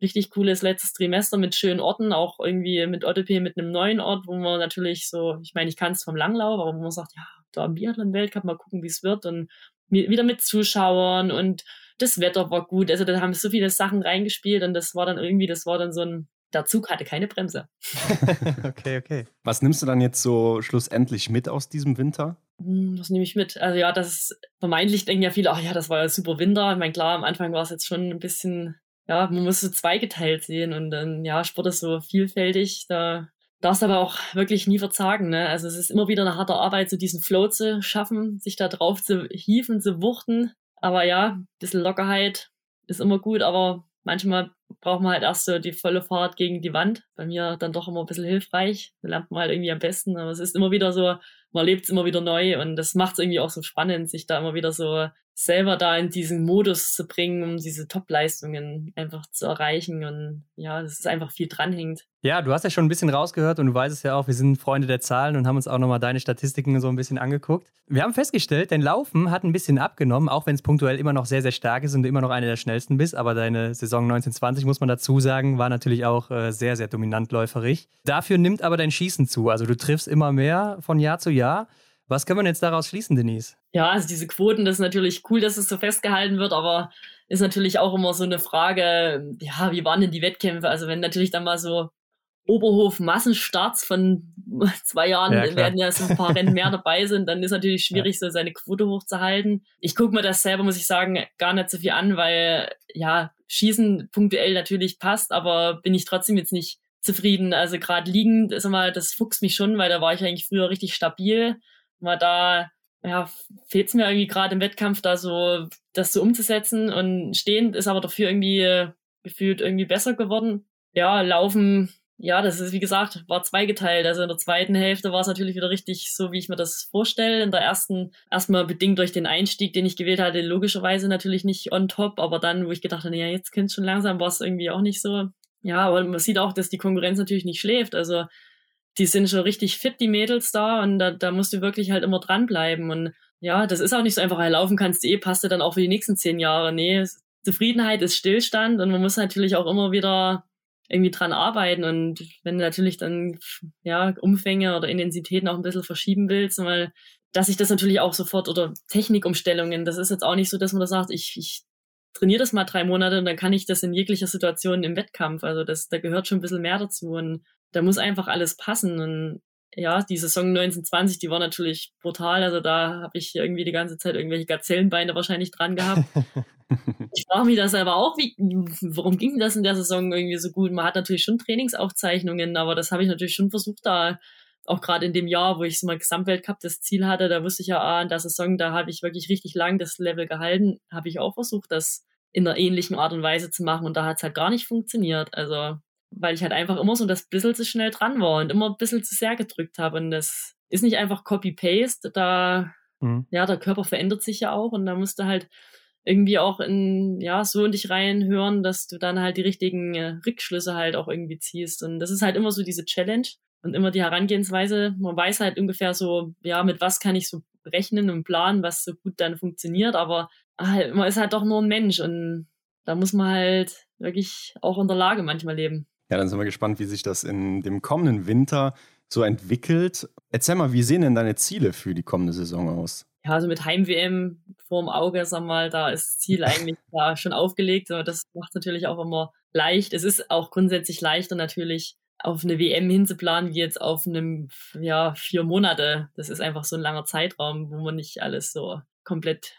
richtig cooles letztes Trimester mit schönen Orten, auch irgendwie mit OTP mit einem neuen Ort, wo man natürlich so, ich meine, ich kann es vom Langlauf, aber wo man sagt, ja, da am Biathlon-Weltcup mal gucken, wie es wird und wieder mit Zuschauern und das Wetter war gut. Also da haben so viele Sachen reingespielt und das war dann irgendwie, das war dann so ein der Zug hatte keine Bremse. okay, okay. Was nimmst du dann jetzt so schlussendlich mit aus diesem Winter? Hm, was nehme ich mit? Also ja, das ist vermeintlich denken ja viele, ach ja, das war ja super Winter. Ich meine, klar, am Anfang war es jetzt schon ein bisschen ja, man muss so zweigeteilt sehen und dann, ja, Sport ist so vielfältig, da darfst aber auch wirklich nie verzagen, ne? Also es ist immer wieder eine harte Arbeit, so diesen Flow zu schaffen, sich da drauf zu hieven, zu wuchten. Aber ja, ein bisschen Lockerheit ist immer gut, aber manchmal braucht man halt erst so die volle Fahrt gegen die Wand. Bei mir dann doch immer ein bisschen hilfreich. Lernt man halt irgendwie am besten. Aber es ist immer wieder so, man lebt es immer wieder neu und das macht es irgendwie auch so spannend, sich da immer wieder so selber da in diesen Modus zu bringen, um diese Top-Leistungen einfach zu erreichen. Und ja, das ist einfach viel dranhängt. Ja, du hast ja schon ein bisschen rausgehört und du weißt es ja auch, wir sind Freunde der Zahlen und haben uns auch nochmal deine Statistiken so ein bisschen angeguckt. Wir haben festgestellt, dein Laufen hat ein bisschen abgenommen, auch wenn es punktuell immer noch sehr, sehr stark ist und du immer noch einer der schnellsten bist. Aber deine Saison 1920, muss man dazu sagen, war natürlich auch äh, sehr, sehr dominant läuferig. Dafür nimmt aber dein Schießen zu. Also du triffst immer mehr von Jahr zu Jahr. Was kann man jetzt daraus schließen, Denise? Ja, also diese Quoten, das ist natürlich cool, dass es so festgehalten wird, aber ist natürlich auch immer so eine Frage, ja, wie waren denn die Wettkämpfe? Also wenn natürlich dann mal so Oberhof-Massenstarts von zwei Jahren, ja, werden ja so ein paar Rennen mehr dabei sind, dann ist natürlich schwierig, ja. so seine Quote hochzuhalten. Ich gucke mir das selber, muss ich sagen, gar nicht so viel an, weil ja, Schießen punktuell natürlich passt, aber bin ich trotzdem jetzt nicht zufrieden. Also gerade liegend, ist immer, das fuchst mich schon, weil da war ich eigentlich früher richtig stabil weil da ja, fehlt es mir irgendwie gerade im Wettkampf, da so das so umzusetzen. Und stehend ist aber dafür irgendwie äh, gefühlt irgendwie besser geworden. Ja, laufen, ja, das ist wie gesagt, war zweigeteilt. Also in der zweiten Hälfte war es natürlich wieder richtig so, wie ich mir das vorstelle. In der ersten erstmal bedingt durch den Einstieg, den ich gewählt hatte, logischerweise natürlich nicht on top, aber dann, wo ich gedacht habe, ja, jetzt könnte schon langsam, war es irgendwie auch nicht so. Ja, aber man sieht auch, dass die Konkurrenz natürlich nicht schläft. Also die sind schon richtig fit, die Mädels da, und da, da musst du wirklich halt immer dranbleiben. Und ja, das ist auch nicht so einfach, ja, laufen kannst du eh, passt du dann auch für die nächsten zehn Jahre. Nee, Zufriedenheit ist Stillstand und man muss natürlich auch immer wieder irgendwie dran arbeiten und wenn du natürlich dann ja Umfänge oder Intensitäten auch ein bisschen verschieben willst, weil dass ich das natürlich auch sofort oder Technikumstellungen, das ist jetzt auch nicht so, dass man da sagt, ich, ich trainiere das mal drei Monate und dann kann ich das in jeglicher Situation im Wettkampf. Also das, da gehört schon ein bisschen mehr dazu und da muss einfach alles passen. Und ja, die Saison 1920, die war natürlich brutal. Also da habe ich irgendwie die ganze Zeit irgendwelche Gazellenbeine wahrscheinlich dran gehabt. ich frage mich das selber auch, wie, warum ging das in der Saison irgendwie so gut? Man hat natürlich schon Trainingsaufzeichnungen, aber das habe ich natürlich schon versucht, da auch gerade in dem Jahr, wo ich so mal Gesamtweltcup das Ziel hatte, da wusste ich ja, ah, in der Saison, da habe ich wirklich richtig lang das Level gehalten, habe ich auch versucht, das in einer ähnlichen Art und Weise zu machen und da hat es halt gar nicht funktioniert. Also weil ich halt einfach immer so das bisschen zu schnell dran war und immer ein bisschen zu sehr gedrückt habe. Und das ist nicht einfach Copy-Paste, da, mhm. ja, der Körper verändert sich ja auch und da musst du halt irgendwie auch in, ja, so in dich reinhören, dass du dann halt die richtigen äh, Rückschlüsse halt auch irgendwie ziehst. Und das ist halt immer so diese Challenge und immer die Herangehensweise. Man weiß halt ungefähr so, ja, mit was kann ich so rechnen und planen, was so gut dann funktioniert, aber halt, man ist halt doch nur ein Mensch und da muss man halt wirklich auch in der Lage manchmal leben. Ja, dann sind wir gespannt, wie sich das in dem kommenden Winter so entwickelt. Erzähl mal, wie sehen denn deine Ziele für die kommende Saison aus? Ja, also mit Heim-WM vorm Auge, sag mal, da ist das Ziel eigentlich da schon aufgelegt. Aber das macht es natürlich auch immer leicht. Es ist auch grundsätzlich leichter natürlich auf eine WM hinzuplanen, wie jetzt auf einem, ja, vier Monate. Das ist einfach so ein langer Zeitraum, wo man nicht alles so komplett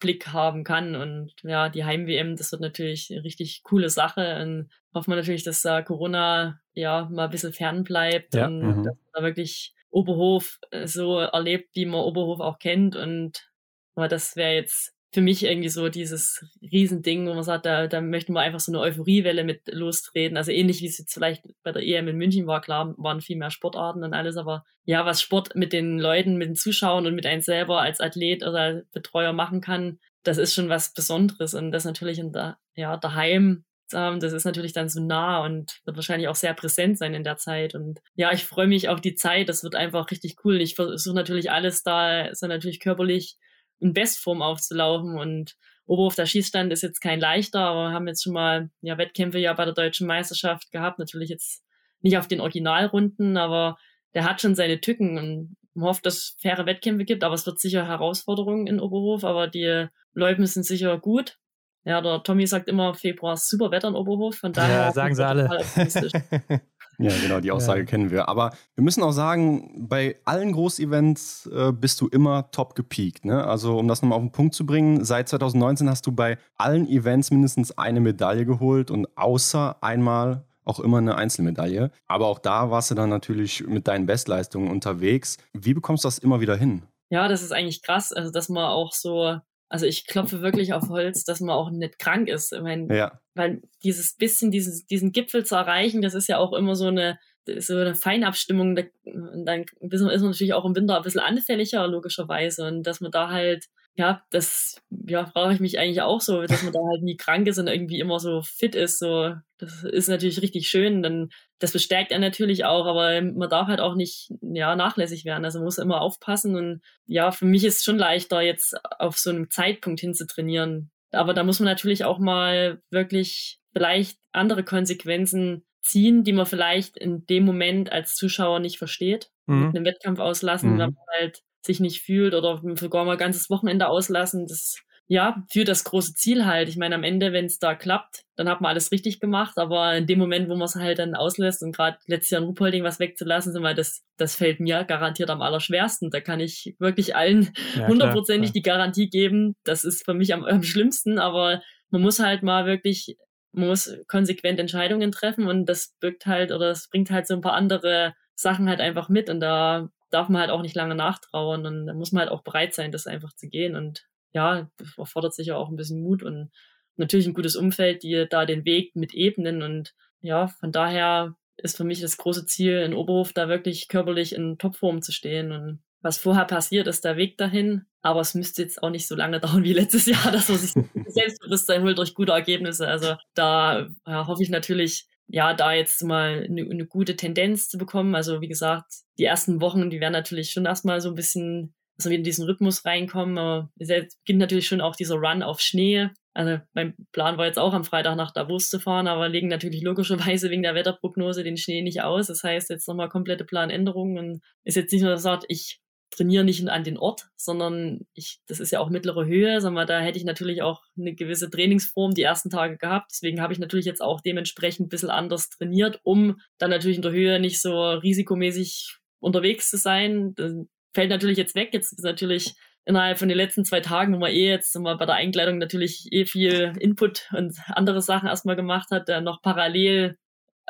Blick haben kann. Und ja, die Heim-WM, das wird natürlich eine richtig coole Sache. Und hoffen wir natürlich, dass da Corona ja mal ein bisschen fern bleibt ja, und mhm. dass man da wirklich Oberhof äh, so erlebt, wie man Oberhof auch kennt. Und aber das wäre jetzt für mich irgendwie so dieses Riesending, wo man sagt, da, da möchten wir einfach so eine Euphoriewelle mit lostreten. Also ähnlich wie es jetzt vielleicht bei der EM in München war, klar, waren viel mehr Sportarten und alles, aber ja, was Sport mit den Leuten, mit den Zuschauern und mit einem selber als Athlet oder als Betreuer machen kann, das ist schon was Besonderes und das natürlich in der, ja, daheim das ist natürlich dann so nah und wird wahrscheinlich auch sehr präsent sein in der Zeit. Und ja, ich freue mich auf die Zeit. Das wird einfach richtig cool. Ich versuche natürlich alles da, so natürlich körperlich in Bestform aufzulaufen. Und Oberhof der Schießstand ist jetzt kein leichter, aber wir haben jetzt schon mal ja, Wettkämpfe ja bei der deutschen Meisterschaft gehabt. Natürlich jetzt nicht auf den Originalrunden, aber der hat schon seine Tücken und man hofft, dass es faire Wettkämpfe gibt, aber es wird sicher Herausforderungen in Oberhof, aber die Leute sind sicher gut. Ja, der Tommy sagt immer, Februar ist super Wetter in Oberhof, von daher. Ja, sagen sie alle. Ja, genau, die Aussage ja. kennen wir. Aber wir müssen auch sagen, bei allen Großevents äh, bist du immer top gepiekt. Ne? Also, um das nochmal auf den Punkt zu bringen, seit 2019 hast du bei allen Events mindestens eine Medaille geholt und außer einmal auch immer eine Einzelmedaille. Aber auch da warst du dann natürlich mit deinen Bestleistungen unterwegs. Wie bekommst du das immer wieder hin? Ja, das ist eigentlich krass, also dass man auch so also ich klopfe wirklich auf Holz, dass man auch nicht krank ist. Ich meine, ja. Weil dieses bisschen, dieses, diesen Gipfel zu erreichen, das ist ja auch immer so eine, so eine Feinabstimmung. Und dann ist man natürlich auch im Winter ein bisschen anfälliger, logischerweise. Und dass man da halt ja, das ja, frage ich mich eigentlich auch so, dass man da halt nie krank ist und irgendwie immer so fit ist. So, das ist natürlich richtig schön. Dann, das bestärkt er natürlich auch, aber man darf halt auch nicht ja, nachlässig werden. Also man muss immer aufpassen. Und ja, für mich ist es schon leichter, jetzt auf so einem Zeitpunkt hin zu trainieren. Aber da muss man natürlich auch mal wirklich vielleicht andere Konsequenzen ziehen, die man vielleicht in dem Moment als Zuschauer nicht versteht. Mhm. Mit einem Wettkampf auslassen, mhm. wenn man halt sich nicht fühlt oder sogar mal ein ganzes Wochenende auslassen. Das ja, für das große Ziel halt. Ich meine, am Ende, wenn es da klappt, dann hat man alles richtig gemacht, aber in dem Moment, wo man es halt dann auslässt und gerade letztes Jahr in Ruhpolding was wegzulassen, sind wir, das, das fällt mir garantiert am allerschwersten. Da kann ich wirklich allen hundertprozentig ja, die Garantie geben. Das ist für mich am, am schlimmsten, aber man muss halt mal wirklich, man muss konsequent Entscheidungen treffen und das birgt halt oder das bringt halt so ein paar andere Sachen halt einfach mit und da darf man halt auch nicht lange nachtrauern und da muss man halt auch bereit sein, das einfach zu gehen. Und ja, erfordert sicher auch ein bisschen Mut und natürlich ein gutes Umfeld, die da den Weg mit ebnen. Und ja, von daher ist für mich das große Ziel in Oberhof, da wirklich körperlich in Topform zu stehen. Und was vorher passiert, ist der Weg dahin. Aber es müsste jetzt auch nicht so lange dauern wie letztes Jahr, dass man sich Selbstbewusstsein holt durch gute Ergebnisse. Also da ja, hoffe ich natürlich, ja, da jetzt mal eine, eine gute Tendenz zu bekommen. Also wie gesagt, die ersten Wochen, die werden natürlich schon erstmal so ein bisschen, also wir in diesen Rhythmus reinkommen. Aber es beginnt natürlich schon auch dieser Run auf Schnee. Also mein Plan war jetzt auch am Freitag nach Davos zu fahren, aber legen natürlich logischerweise wegen der Wetterprognose den Schnee nicht aus. Das heißt jetzt nochmal komplette Planänderungen und ist jetzt nicht nur gesagt, ich trainiere nicht an den Ort, sondern ich, das ist ja auch mittlere Höhe, sagen wir, da hätte ich natürlich auch eine gewisse Trainingsform die ersten Tage gehabt. Deswegen habe ich natürlich jetzt auch dementsprechend ein bisschen anders trainiert, um dann natürlich in der Höhe nicht so risikomäßig unterwegs zu sein. Das fällt natürlich jetzt weg. Jetzt ist natürlich innerhalb von den letzten zwei Tagen, wo man eh jetzt mal bei der Einkleidung natürlich eh viel Input und andere Sachen erstmal gemacht hat, dann noch parallel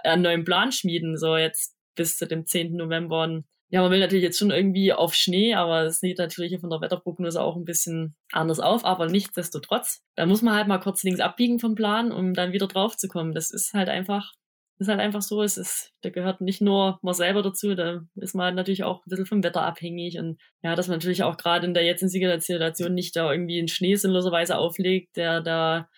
einen neuen Plan schmieden, so jetzt bis zu dem 10. November und ja, man will natürlich jetzt schon irgendwie auf Schnee, aber es sieht natürlich von der Wetterprognose auch ein bisschen anders auf, aber nichtsdestotrotz, da muss man halt mal kurz links abbiegen vom Plan, um dann wieder drauf zu kommen. Das ist halt einfach, ist halt einfach so, es ist, da gehört nicht nur man selber dazu, da ist man halt natürlich auch ein bisschen vom Wetter abhängig und ja, dass man natürlich auch gerade in der jetzigen Situation nicht da irgendwie einen Schnee sinnloserweise auflegt, der da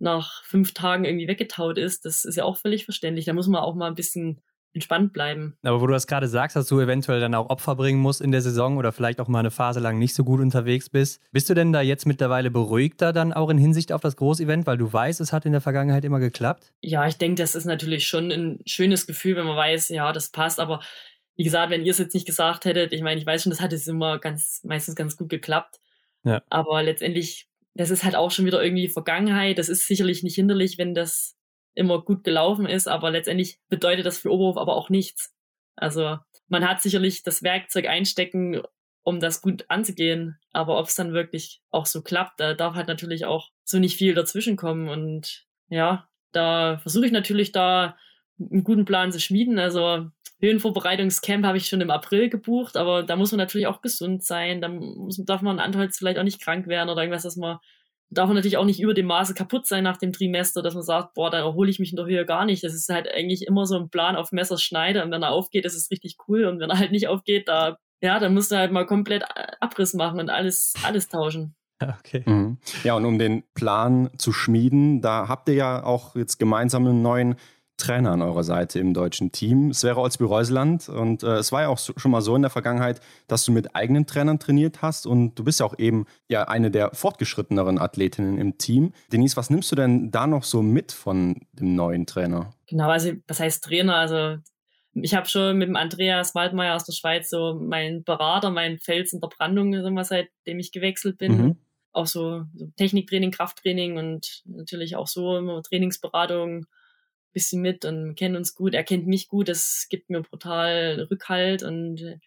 nach fünf Tagen irgendwie weggetaut ist, das ist ja auch völlig verständlich. Da muss man auch mal ein bisschen entspannt bleiben. Aber wo du das gerade sagst, dass du eventuell dann auch Opfer bringen musst in der Saison oder vielleicht auch mal eine Phase lang nicht so gut unterwegs bist, bist du denn da jetzt mittlerweile beruhigter dann auch in Hinsicht auf das Großevent, weil du weißt, es hat in der Vergangenheit immer geklappt? Ja, ich denke, das ist natürlich schon ein schönes Gefühl, wenn man weiß, ja, das passt, aber wie gesagt, wenn ihr es jetzt nicht gesagt hättet, ich meine, ich weiß schon, das hat es immer ganz, meistens ganz gut geklappt. Ja. Aber letztendlich, das ist halt auch schon wieder irgendwie Vergangenheit. Das ist sicherlich nicht hinderlich, wenn das immer gut gelaufen ist, aber letztendlich bedeutet das für Oberhof aber auch nichts. Also man hat sicherlich das Werkzeug einstecken, um das gut anzugehen, aber ob es dann wirklich auch so klappt, da darf halt natürlich auch so nicht viel dazwischen kommen und ja, da versuche ich natürlich da einen guten Plan zu schmieden. Also Höhenvorbereitungscamp habe ich schon im April gebucht, aber da muss man natürlich auch gesund sein. Da muss, darf man andernfalls vielleicht auch nicht krank werden oder irgendwas, dass man darf man natürlich auch nicht über dem Maße kaputt sein nach dem Trimester, dass man sagt, boah, dann erhole ich mich in der Höhe gar nicht. Das ist halt eigentlich immer so ein Plan auf Messerschneide und wenn er aufgeht, ist es richtig cool und wenn er halt nicht aufgeht, da, ja, dann musst du halt mal komplett Abriss machen und alles, alles tauschen. Okay. Mhm. Ja, und um den Plan zu schmieden, da habt ihr ja auch jetzt gemeinsam einen neuen Trainer an eurer Seite im deutschen Team. Es wäre Olsby Reuseland und äh, es war ja auch so, schon mal so in der Vergangenheit, dass du mit eigenen Trainern trainiert hast und du bist ja auch eben ja eine der fortgeschritteneren Athletinnen im Team. Denise, was nimmst du denn da noch so mit von dem neuen Trainer? Genau, also was heißt Trainer? Also ich habe schon mit dem Andreas Waldmeier aus der Schweiz so meinen Berater, meinen Fels in der Brandung, seitdem ich gewechselt bin. Mhm. Auch so, so Techniktraining, Krafttraining und natürlich auch so immer Trainingsberatung bisschen mit und kennen uns gut. Er kennt mich gut, das gibt mir brutal Rückhalt und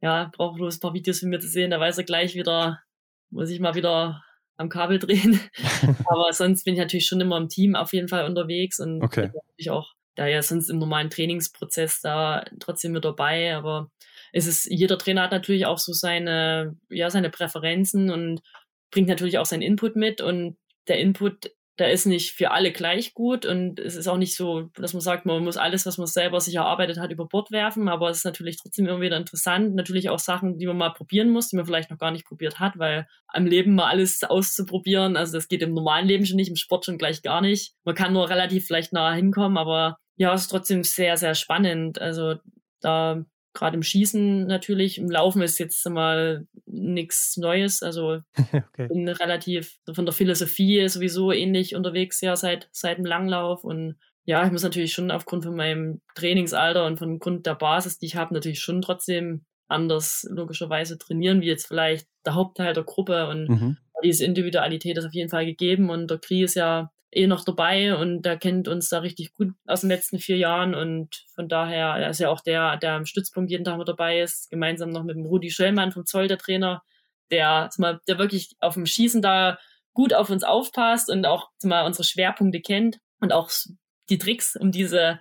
ja, braucht bloß ein paar Videos von mir zu sehen, da weiß er gleich wieder, muss ich mal wieder am Kabel drehen. Aber sonst bin ich natürlich schon immer im Team auf jeden Fall unterwegs und okay. natürlich auch da ja sonst im normalen Trainingsprozess da trotzdem mit dabei. Aber es ist, jeder Trainer hat natürlich auch so seine, ja, seine Präferenzen und bringt natürlich auch seinen Input mit und der Input der ist nicht für alle gleich gut und es ist auch nicht so, dass man sagt, man muss alles, was man selber sich erarbeitet hat, über Bord werfen, aber es ist natürlich trotzdem immer wieder interessant. Natürlich auch Sachen, die man mal probieren muss, die man vielleicht noch gar nicht probiert hat, weil am Leben mal alles auszuprobieren, also das geht im normalen Leben schon nicht, im Sport schon gleich gar nicht. Man kann nur relativ vielleicht nahe hinkommen, aber ja, es ist trotzdem sehr, sehr spannend. Also da gerade im Schießen natürlich. Im Laufen ist jetzt mal nichts Neues. Also okay. bin relativ von der Philosophie sowieso ähnlich unterwegs, ja, seit, seit dem Langlauf. Und ja, ich muss natürlich schon aufgrund von meinem Trainingsalter und von Grund der Basis, die ich habe, natürlich schon trotzdem anders logischerweise trainieren, wie jetzt vielleicht der Hauptteil der Gruppe. Und mhm. diese Individualität ist auf jeden Fall gegeben. Und der Kri ist ja eh noch dabei und der kennt uns da richtig gut aus den letzten vier Jahren und von daher, er ist ja auch der, der am Stützpunkt jeden Tag mit dabei ist, gemeinsam noch mit dem Rudi Schellmann vom Zoll, der Trainer, der, der wirklich auf dem Schießen da gut auf uns aufpasst und auch mal unsere Schwerpunkte kennt und auch die Tricks, um diese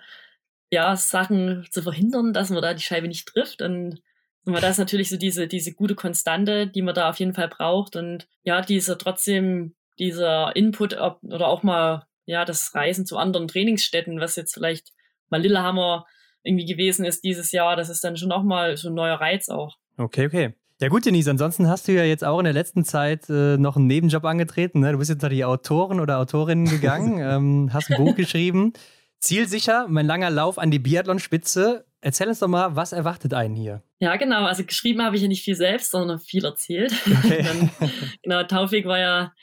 ja, Sachen zu verhindern, dass man da die Scheibe nicht trifft und das ist natürlich so diese, diese gute Konstante, die man da auf jeden Fall braucht. Und ja, diese trotzdem dieser Input oder auch mal ja das Reisen zu anderen Trainingsstätten, was jetzt vielleicht mal Lillehammer irgendwie gewesen ist dieses Jahr, das ist dann schon auch mal so ein neuer Reiz auch. Okay, okay. Ja gut, Denise, ansonsten hast du ja jetzt auch in der letzten Zeit äh, noch einen Nebenjob angetreten. Ne? Du bist jetzt nach die Autoren oder Autorinnen gegangen, ähm, hast ein Buch geschrieben. Zielsicher, mein langer Lauf an die Biathlon-Spitze. Erzähl uns doch mal, was erwartet einen hier? Ja, genau. Also geschrieben habe ich ja nicht viel selbst, sondern viel erzählt. Okay. Dann, genau, Taufik war ja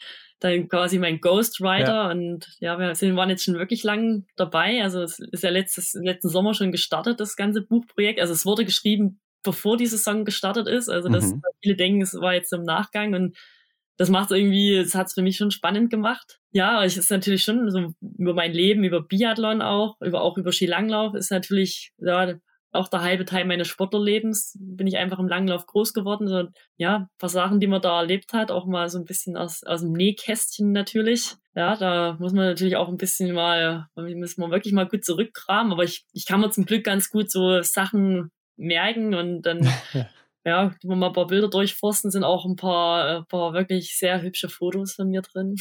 dann quasi mein Ghostwriter ja. und ja, wir sind, waren jetzt schon wirklich lang dabei. Also es ist ja letztes, letzten Sommer schon gestartet, das ganze Buchprojekt. Also es wurde geschrieben, bevor diese Song gestartet ist. Also das mhm. viele denken, es war jetzt im Nachgang und das macht irgendwie, das hat es für mich schon spannend gemacht. Ja, es ist natürlich schon so über mein Leben, über Biathlon auch, über auch über Skilanglauf ist natürlich, ja, auch der halbe Teil meines Sportlerlebens bin ich einfach im Langlauf groß geworden. So, ja, ein paar Sachen, die man da erlebt hat, auch mal so ein bisschen aus, aus dem Nähkästchen natürlich. Ja, da muss man natürlich auch ein bisschen mal, muss man wirklich mal gut zurückkramen. Aber ich, ich kann mir zum Glück ganz gut so Sachen merken und dann ja, wenn wir mal ein paar Bilder durchforsten, sind auch ein paar, ein äh, paar wirklich sehr hübsche Fotos von mir drin.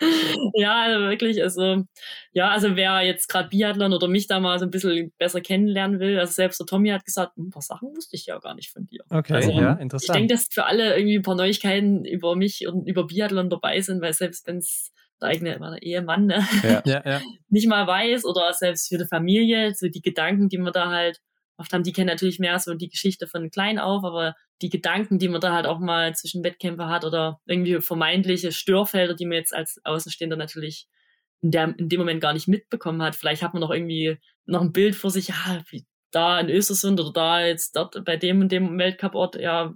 ja, also wirklich, also, ja, also wer jetzt gerade Biathlon oder mich da mal so ein bisschen besser kennenlernen will, also selbst der Tommy hat gesagt, ein paar Sachen wusste ich ja gar nicht von dir. Okay, also, ja, interessant. Ich denke, dass für alle irgendwie ein paar Neuigkeiten über mich und über Biathlon dabei sind, weil selbst wenn es der eigene der Ehemann ne? ja. ja, ja. nicht mal weiß oder selbst für die Familie, so die Gedanken, die man da halt oft haben die kennen natürlich mehr so die Geschichte von klein auf, aber die Gedanken, die man da halt auch mal zwischen Wettkämpfer hat oder irgendwie vermeintliche Störfelder, die man jetzt als Außenstehender natürlich in, der, in dem Moment gar nicht mitbekommen hat. Vielleicht hat man noch irgendwie noch ein Bild vor sich, ja, wie da in Östersund oder da jetzt dort bei dem und dem Weltcuport, ja,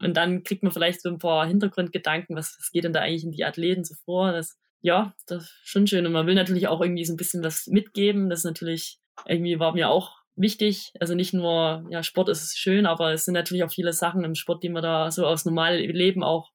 und dann kriegt man vielleicht so ein paar Hintergrundgedanken, was, was geht denn da eigentlich in die Athleten so vor? Das, ja, das ist schon schön. Und man will natürlich auch irgendwie so ein bisschen was mitgeben. Das natürlich irgendwie war mir auch wichtig. Also nicht nur, ja, Sport ist schön, aber es sind natürlich auch viele Sachen im Sport, die man da so aus normalen Leben auch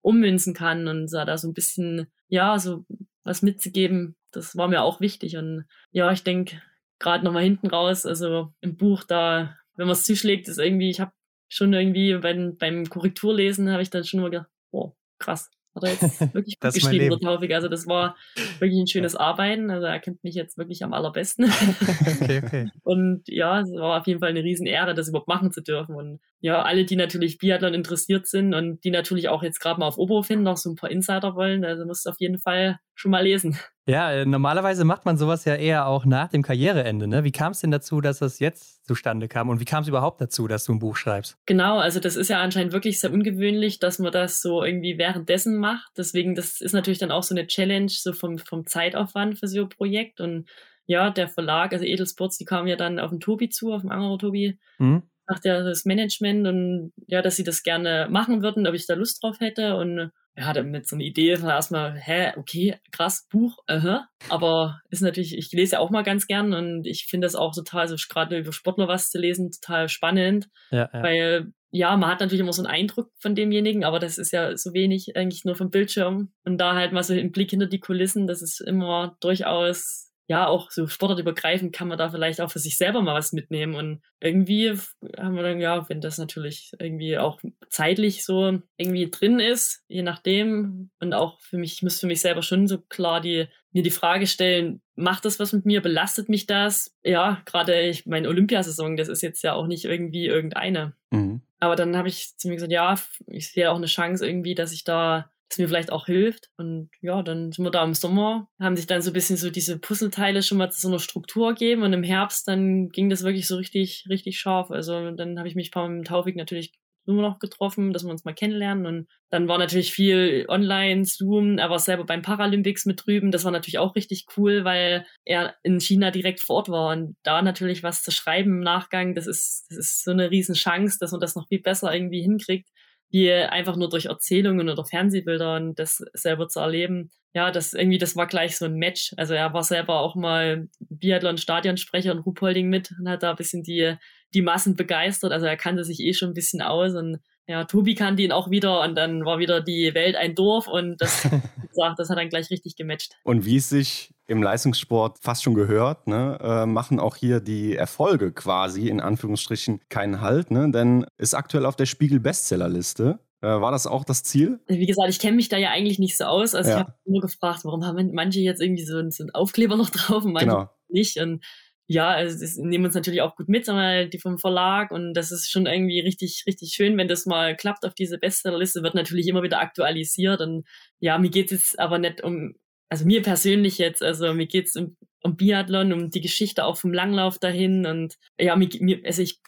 ummünzen kann und da so ein bisschen, ja, so was mitzugeben, das war mir auch wichtig. Und ja, ich denke, gerade nochmal hinten raus, also im Buch da, wenn man es zuschlägt, ist irgendwie, ich habe schon irgendwie beim, beim Korrekturlesen habe ich dann schon immer gedacht, boah, krass, hat er jetzt wirklich gut geschrieben, der Taufik. Also das war wirklich ein schönes Arbeiten. Also er kennt mich jetzt wirklich am allerbesten. okay, okay. Und ja, es war auf jeden Fall eine Riesenehre, das überhaupt machen zu dürfen. Und ja, alle, die natürlich Biathlon interessiert sind und die natürlich auch jetzt gerade mal auf Oberfin noch so ein paar Insider wollen, also musst du auf jeden Fall schon mal lesen. Ja, äh, normalerweise macht man sowas ja eher auch nach dem Karriereende. Ne? Wie kam es denn dazu, dass das jetzt zustande kam? Und wie kam es überhaupt dazu, dass du ein Buch schreibst? Genau, also das ist ja anscheinend wirklich sehr ungewöhnlich, dass man das so irgendwie währenddessen macht. Deswegen, das ist natürlich dann auch so eine Challenge so vom, vom Zeitaufwand für so ein Projekt. Und ja, der Verlag, also Edelsports, die kamen ja dann auf den Tobi zu, auf den Angerer Tobi. Mhm macht ja das Management und ja, dass sie das gerne machen würden, ob ich da Lust drauf hätte. Und ja, dann mit so einer Idee war erstmal, hä, okay, krass, Buch, uh aber ist natürlich, ich lese ja auch mal ganz gern und ich finde das auch total, so gerade über Sportler was zu lesen, total spannend, ja, ja. weil ja, man hat natürlich immer so einen Eindruck von demjenigen, aber das ist ja so wenig eigentlich nur vom Bildschirm. Und da halt mal so einen Blick hinter die Kulissen, das ist immer durchaus ja, auch so sportartübergreifend kann man da vielleicht auch für sich selber mal was mitnehmen. Und irgendwie haben wir dann, ja, wenn das natürlich irgendwie auch zeitlich so irgendwie drin ist, je nachdem. Und auch für mich, ich muss für mich selber schon so klar die, mir die Frage stellen, macht das was mit mir? Belastet mich das? Ja, gerade ich, meine Olympiasaison, das ist jetzt ja auch nicht irgendwie irgendeine. Mhm. Aber dann habe ich zu mir gesagt, ja, ich sehe auch eine Chance irgendwie, dass ich da das mir vielleicht auch hilft. Und ja, dann sind wir da im Sommer, haben sich dann so ein bisschen so diese Puzzleteile schon mal zu so einer Struktur gegeben und im Herbst dann ging das wirklich so richtig, richtig scharf. Also dann habe ich mich ein paar Mal mit Taufik natürlich nur noch getroffen, dass wir uns mal kennenlernen. Und dann war natürlich viel online, Zoom. Er war selber beim Paralympics mit drüben. Das war natürlich auch richtig cool, weil er in China direkt vor Ort war. Und da natürlich was zu schreiben im Nachgang, das ist, das ist so eine riesen Chance, dass man das noch viel besser irgendwie hinkriegt wie einfach nur durch Erzählungen oder Fernsehbilder und das selber zu erleben. Ja, das irgendwie, das war gleich so ein Match. Also er war selber auch mal Biathlon-Stadionsprecher in Ruhpolding mit und hat da ein bisschen die, die Massen begeistert. Also er kannte sich eh schon ein bisschen aus und ja, Tobi kannte ihn auch wieder und dann war wieder die Welt ein Dorf und das, gesagt, das hat dann gleich richtig gematcht. Und wie es sich im Leistungssport fast schon gehört, ne, äh, machen auch hier die Erfolge quasi in Anführungsstrichen keinen Halt, ne, denn ist aktuell auf der Spiegel Bestsellerliste. Äh, war das auch das Ziel? Wie gesagt, ich kenne mich da ja eigentlich nicht so aus. Also ja. ich habe nur gefragt, warum haben manche jetzt irgendwie so, so einen Aufkleber noch drauf und manche genau. nicht. Und ja, also das nehmen uns natürlich auch gut mit, sondern die vom Verlag und das ist schon irgendwie richtig, richtig schön, wenn das mal klappt auf diese Bestsellerliste, wird natürlich immer wieder aktualisiert und ja, mir geht es jetzt aber nicht um, also mir persönlich jetzt, also mir geht's um, um Biathlon, um die Geschichte auch vom Langlauf dahin und ja, mir, mir also ich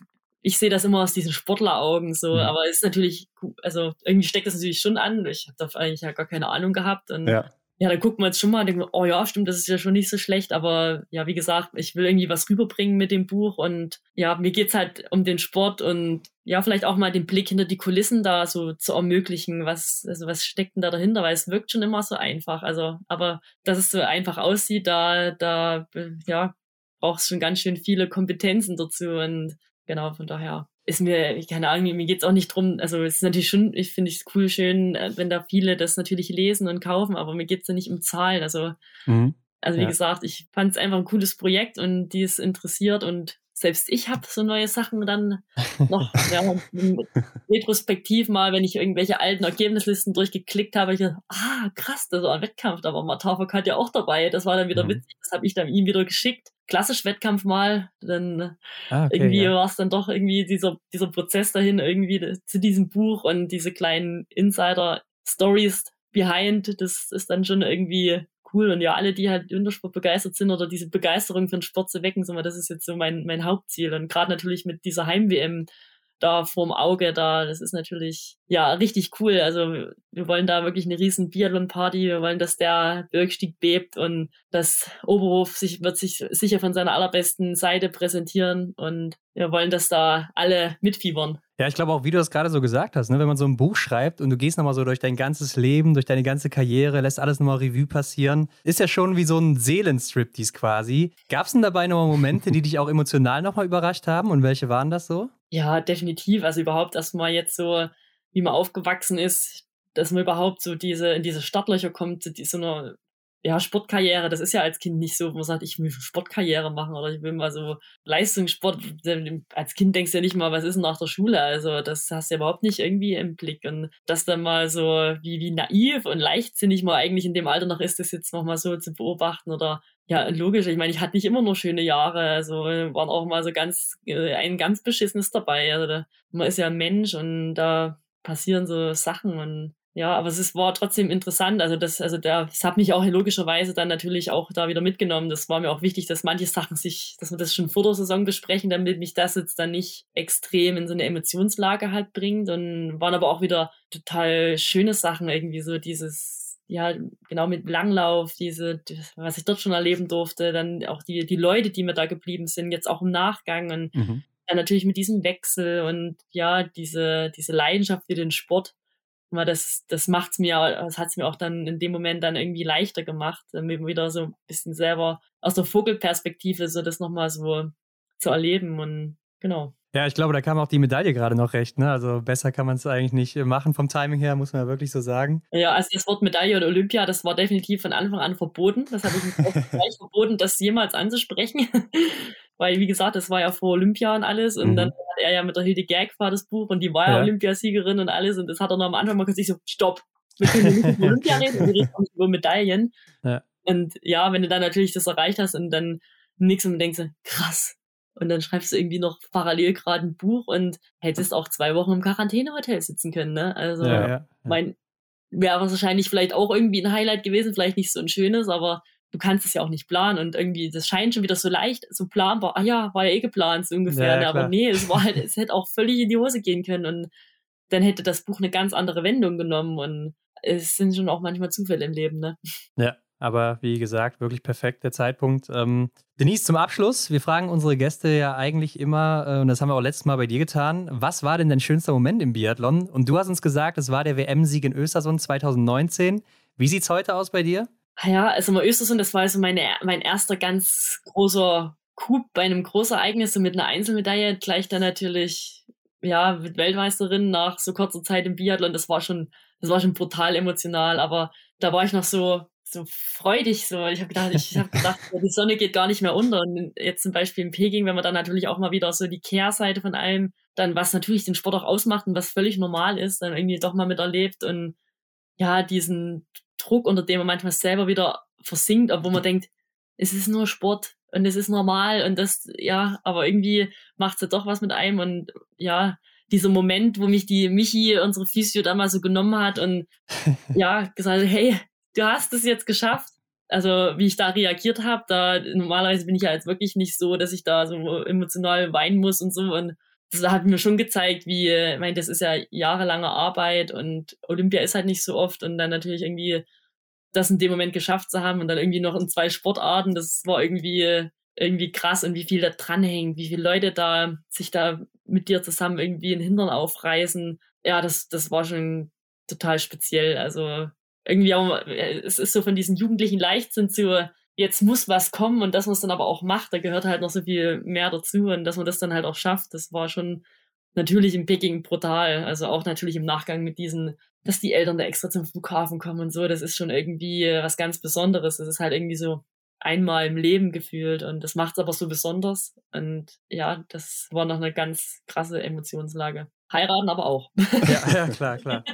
ich sehe das immer aus diesen Sportleraugen so, ja. aber es ist natürlich, also irgendwie steckt das natürlich schon an. Ich habe da eigentlich ja gar keine Ahnung gehabt und ja ja, dann guckt man jetzt schon mal und denkt, oh ja, stimmt, das ist ja schon nicht so schlecht, aber ja, wie gesagt, ich will irgendwie was rüberbringen mit dem Buch und ja, mir geht's halt um den Sport und ja, vielleicht auch mal den Blick hinter die Kulissen da so zu ermöglichen, was, also was steckt denn da dahinter, weil es wirkt schon immer so einfach, also, aber dass es so einfach aussieht, da, da, ja, brauchst schon ganz schön viele Kompetenzen dazu und genau, von daher ist mir, keine Ahnung, mir geht's auch nicht drum, also es ist natürlich schon, ich finde es cool, schön, äh, wenn da viele das natürlich lesen und kaufen, aber mir geht's ja nicht um Zahlen. Also, mhm. also wie ja. gesagt, ich fand es einfach ein cooles Projekt und die ist interessiert und selbst ich habe so neue Sachen dann noch ja, retrospektiv mal, wenn ich irgendwelche alten Ergebnislisten durchgeklickt habe, ich dachte, ah, krass, das war ein Wettkampf, da war Matavok hat ja auch dabei, das war dann wieder mhm. witzig, das habe ich dann ihm wieder geschickt klassisch Wettkampf mal, dann ah, okay, irgendwie ja. war es dann doch irgendwie dieser, dieser Prozess dahin irgendwie zu diesem Buch und diese kleinen Insider-Stories behind, das ist dann schon irgendwie cool. Und ja, alle, die halt Wintersport begeistert sind oder diese Begeisterung für den Sport zu wecken, so mal, das ist jetzt so mein, mein Hauptziel. Und gerade natürlich mit dieser Heim-WM, da vorm Auge da. Das ist natürlich ja richtig cool. Also wir wollen da wirklich eine riesen Biathlon-Party. Wir wollen, dass der Bergstieg bebt und das Oberhof sich, wird sich sicher von seiner allerbesten Seite präsentieren und wir wollen, dass da alle mitfiebern. Ja, ich glaube auch, wie du das gerade so gesagt hast, ne, wenn man so ein Buch schreibt und du gehst nochmal so durch dein ganzes Leben, durch deine ganze Karriere, lässt alles nochmal Revue passieren, ist ja schon wie so ein Seelenstriptease quasi. Gab es denn dabei nochmal Momente, die dich auch emotional nochmal überrascht haben und welche waren das so? Ja, definitiv. Also überhaupt erstmal jetzt so, wie man aufgewachsen ist, dass man überhaupt so diese, in diese Startlöcher kommt, zu so einer ja, Sportkarriere, das ist ja als Kind nicht so, wo man sagt, ich will Sportkarriere machen oder ich will mal so Leistungssport. Als Kind denkst du ja nicht mal, was ist nach der Schule? Also das hast du ja überhaupt nicht irgendwie im Blick. Und das dann mal so, wie, wie naiv und leichtsinnig man eigentlich in dem Alter noch ist, das jetzt nochmal so zu beobachten oder ja, logisch. Ich meine, ich hatte nicht immer nur schöne Jahre. Also waren auch mal so ganz, äh, ein ganz beschissenes dabei. Also da, man ist ja ein Mensch und da passieren so Sachen und ja, aber es ist, war trotzdem interessant. Also das, also der, das hat mich auch logischerweise dann natürlich auch da wieder mitgenommen. Das war mir auch wichtig, dass manche Sachen sich, dass wir das schon vor der Saison besprechen, damit mich das jetzt dann nicht extrem in so eine Emotionslage halt bringt. Und waren aber auch wieder total schöne Sachen irgendwie so dieses, ja, genau mit Langlauf, diese, was ich dort schon erleben durfte, dann auch die, die Leute, die mir da geblieben sind, jetzt auch im Nachgang und mhm dann natürlich mit diesem Wechsel und ja, diese, diese Leidenschaft für den Sport, weil das, das macht's mir, das hat's mir auch dann in dem Moment dann irgendwie leichter gemacht, mir wieder so ein bisschen selber aus der Vogelperspektive so das nochmal so zu erleben und genau. Ja, ich glaube, da kam auch die Medaille gerade noch recht. Ne? Also besser kann man es eigentlich nicht machen vom Timing her, muss man ja wirklich so sagen. Ja, also das Wort Medaille oder Olympia, das war definitiv von Anfang an verboten. Das habe ich mir auch gleich verboten, das jemals anzusprechen. Weil, wie gesagt, das war ja vor Olympia und alles. Und mhm. dann hat er ja mit der Hilde Gag war das Buch und die war ja, ja Olympiasiegerin und alles. Und das hat er noch am Anfang mal gesagt, so, stopp, wir können nicht über Olympia reden, wir reden nicht über Medaillen. Ja. Und ja, wenn du dann natürlich das erreicht hast und dann nix und denkst, krass, und dann schreibst du irgendwie noch parallel gerade ein Buch und hättest auch zwei Wochen im Quarantänehotel sitzen können, ne? Also, ja, mein, wäre wahrscheinlich vielleicht auch irgendwie ein Highlight gewesen, vielleicht nicht so ein schönes, aber du kannst es ja auch nicht planen und irgendwie, das scheint schon wieder so leicht, so planbar. Ah ja, war ja eh geplant, so ungefähr. Ja, ne? aber nee, es war halt, es hätte auch völlig in die Hose gehen können und dann hätte das Buch eine ganz andere Wendung genommen und es sind schon auch manchmal Zufälle im Leben, ne? Ja, aber wie gesagt, wirklich perfekt der Zeitpunkt. Ähm, Denise, zum Abschluss. Wir fragen unsere Gäste ja eigentlich immer, äh, und das haben wir auch letztes Mal bei dir getan, was war denn dein schönster Moment im Biathlon? Und du hast uns gesagt, es war der WM-Sieg in Östersund 2019. Wie sieht es heute aus bei dir? Ja, also mal Östersund, das war also meine, mein erster ganz großer Coup bei einem Großereignis so mit einer Einzelmedaille. Gleich dann natürlich, ja, mit Weltmeisterin nach so kurzer Zeit im Biathlon. Das war schon, das war schon brutal emotional. Aber da war ich noch so so freudig. So, ich habe gedacht, ich habe gedacht, die Sonne geht gar nicht mehr unter. Und jetzt zum Beispiel in Peking, wenn man dann natürlich auch mal wieder so die Kehrseite von allem, dann was natürlich den Sport auch ausmacht und was völlig normal ist, dann irgendwie doch mal miterlebt und ja, diesen Druck, unter dem man manchmal selber wieder versinkt, obwohl man denkt, es ist nur Sport und es ist normal und das, ja, aber irgendwie macht es ja doch was mit einem und ja, dieser Moment, wo mich die Michi, unsere Physio, damals so genommen hat und ja, gesagt, hey, du hast es jetzt geschafft. Also wie ich da reagiert habe, da normalerweise bin ich ja jetzt wirklich nicht so, dass ich da so emotional weinen muss und so. Und das hat mir schon gezeigt, wie, ich meine, das ist ja jahrelange Arbeit und Olympia ist halt nicht so oft und dann natürlich irgendwie das in dem Moment geschafft zu haben und dann irgendwie noch in zwei Sportarten, das war irgendwie irgendwie krass und wie viel da dranhängt, wie viele Leute da sich da mit dir zusammen irgendwie in Hintern aufreißen. Ja, das, das war schon total speziell. Also irgendwie auch, äh, es ist so von diesen jugendlichen Leichtsinn zu, jetzt muss was kommen und dass man es dann aber auch macht, da gehört halt noch so viel mehr dazu und dass man das dann halt auch schafft, das war schon natürlich in Peking brutal. Also auch natürlich im Nachgang mit diesen, dass die Eltern da extra zum Flughafen kommen und so, das ist schon irgendwie was ganz Besonderes. Das ist halt irgendwie so einmal im Leben gefühlt und das macht es aber so besonders. Und ja, das war noch eine ganz krasse Emotionslage. Heiraten aber auch. Ja, ja klar, klar.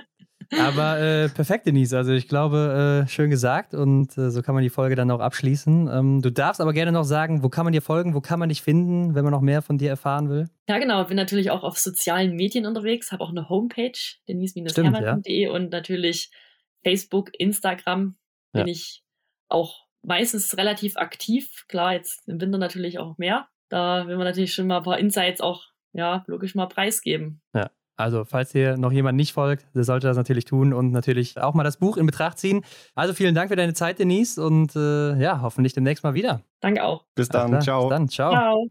Aber äh, perfekt, Denise. Also ich glaube, äh, schön gesagt und äh, so kann man die Folge dann auch abschließen. Ähm, du darfst aber gerne noch sagen, wo kann man dir folgen, wo kann man dich finden, wenn man noch mehr von dir erfahren will? Ja, genau. Bin natürlich auch auf sozialen Medien unterwegs, habe auch eine Homepage, denise-hermann.de ja. und natürlich Facebook, Instagram bin ja. ich auch meistens relativ aktiv. Klar, jetzt im Winter natürlich auch mehr. Da will man natürlich schon mal ein paar Insights auch, ja, logisch mal preisgeben. Ja. Also, falls hier noch jemand nicht folgt, der sollte das natürlich tun und natürlich auch mal das Buch in Betracht ziehen. Also, vielen Dank für deine Zeit, Denise, und äh, ja, hoffentlich demnächst mal wieder. Danke auch. Bis dann. Ciao. Bis dann. Ciao. Ciao.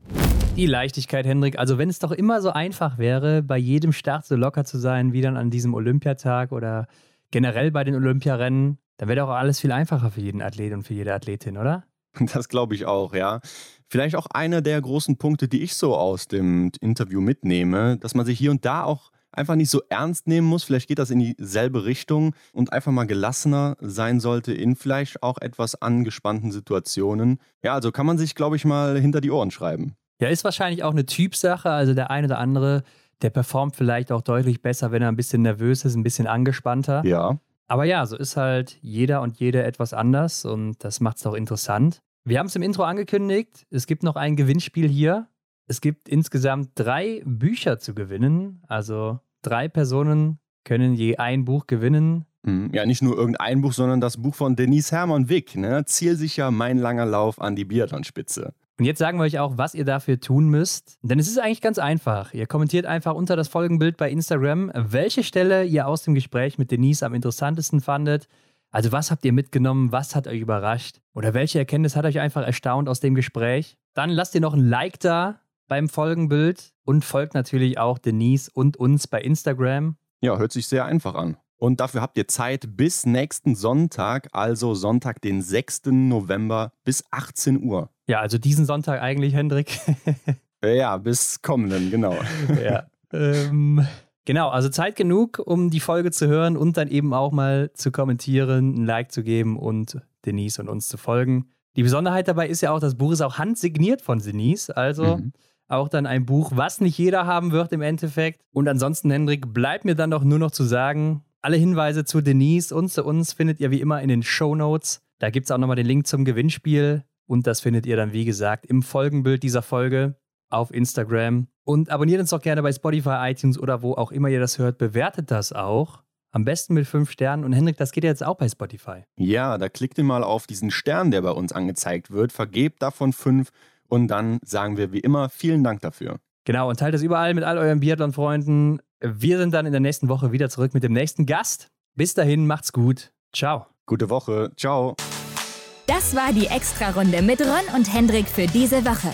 Die Leichtigkeit, Hendrik. Also, wenn es doch immer so einfach wäre, bei jedem Start so locker zu sein, wie dann an diesem Olympiatag oder generell bei den Olympiarennen, dann wäre doch alles viel einfacher für jeden Athlet und für jede Athletin, oder? Das glaube ich auch, ja. Vielleicht auch einer der großen Punkte, die ich so aus dem Interview mitnehme, dass man sich hier und da auch einfach nicht so ernst nehmen muss. Vielleicht geht das in dieselbe Richtung und einfach mal gelassener sein sollte in vielleicht auch etwas angespannten Situationen. Ja, also kann man sich, glaube ich, mal hinter die Ohren schreiben. Ja, ist wahrscheinlich auch eine Typsache. Also der eine oder andere, der performt vielleicht auch deutlich besser, wenn er ein bisschen nervös ist, ein bisschen angespannter. Ja. Aber ja, so ist halt jeder und jede etwas anders und das macht es doch interessant. Wir haben es im Intro angekündigt. Es gibt noch ein Gewinnspiel hier. Es gibt insgesamt drei Bücher zu gewinnen. Also drei Personen können je ein Buch gewinnen. Mhm. Ja, nicht nur irgendein Buch, sondern das Buch von Denise Hermann Wick. Ne? Zielsicher mein langer Lauf an die Biathlonspitze. Und jetzt sagen wir euch auch, was ihr dafür tun müsst. Denn es ist eigentlich ganz einfach. Ihr kommentiert einfach unter das Folgenbild bei Instagram, welche Stelle ihr aus dem Gespräch mit Denise am interessantesten fandet. Also was habt ihr mitgenommen? Was hat euch überrascht? Oder welche Erkenntnis hat euch einfach erstaunt aus dem Gespräch? Dann lasst ihr noch ein Like da beim Folgenbild und folgt natürlich auch Denise und uns bei Instagram. Ja, hört sich sehr einfach an. Und dafür habt ihr Zeit bis nächsten Sonntag, also Sonntag, den 6. November bis 18 Uhr. Ja, also diesen Sonntag eigentlich, Hendrik. ja, bis kommenden, genau. ja. Ähm, genau, also Zeit genug, um die Folge zu hören und dann eben auch mal zu kommentieren, ein Like zu geben und Denise und uns zu folgen. Die Besonderheit dabei ist ja auch, das Buch ist auch handsigniert von Denise. Also mhm. auch dann ein Buch, was nicht jeder haben wird im Endeffekt. Und ansonsten, Hendrik, bleibt mir dann doch nur noch zu sagen, alle Hinweise zu Denise und zu uns findet ihr wie immer in den Show Notes. Da gibt es auch nochmal den Link zum Gewinnspiel. Und das findet ihr dann, wie gesagt, im Folgenbild dieser Folge auf Instagram. Und abonniert uns doch gerne bei Spotify, iTunes oder wo auch immer ihr das hört. Bewertet das auch. Am besten mit fünf Sternen. Und Hendrik, das geht ja jetzt auch bei Spotify. Ja, da klickt ihr mal auf diesen Stern, der bei uns angezeigt wird. Vergebt davon fünf. Und dann sagen wir wie immer vielen Dank dafür. Genau, und teilt das überall mit all euren Biathlon-Freunden. Wir sind dann in der nächsten Woche wieder zurück mit dem nächsten Gast. Bis dahin, macht's gut. Ciao. Gute Woche. Ciao. Das war die Extra-Runde mit Ron und Hendrik für diese Woche.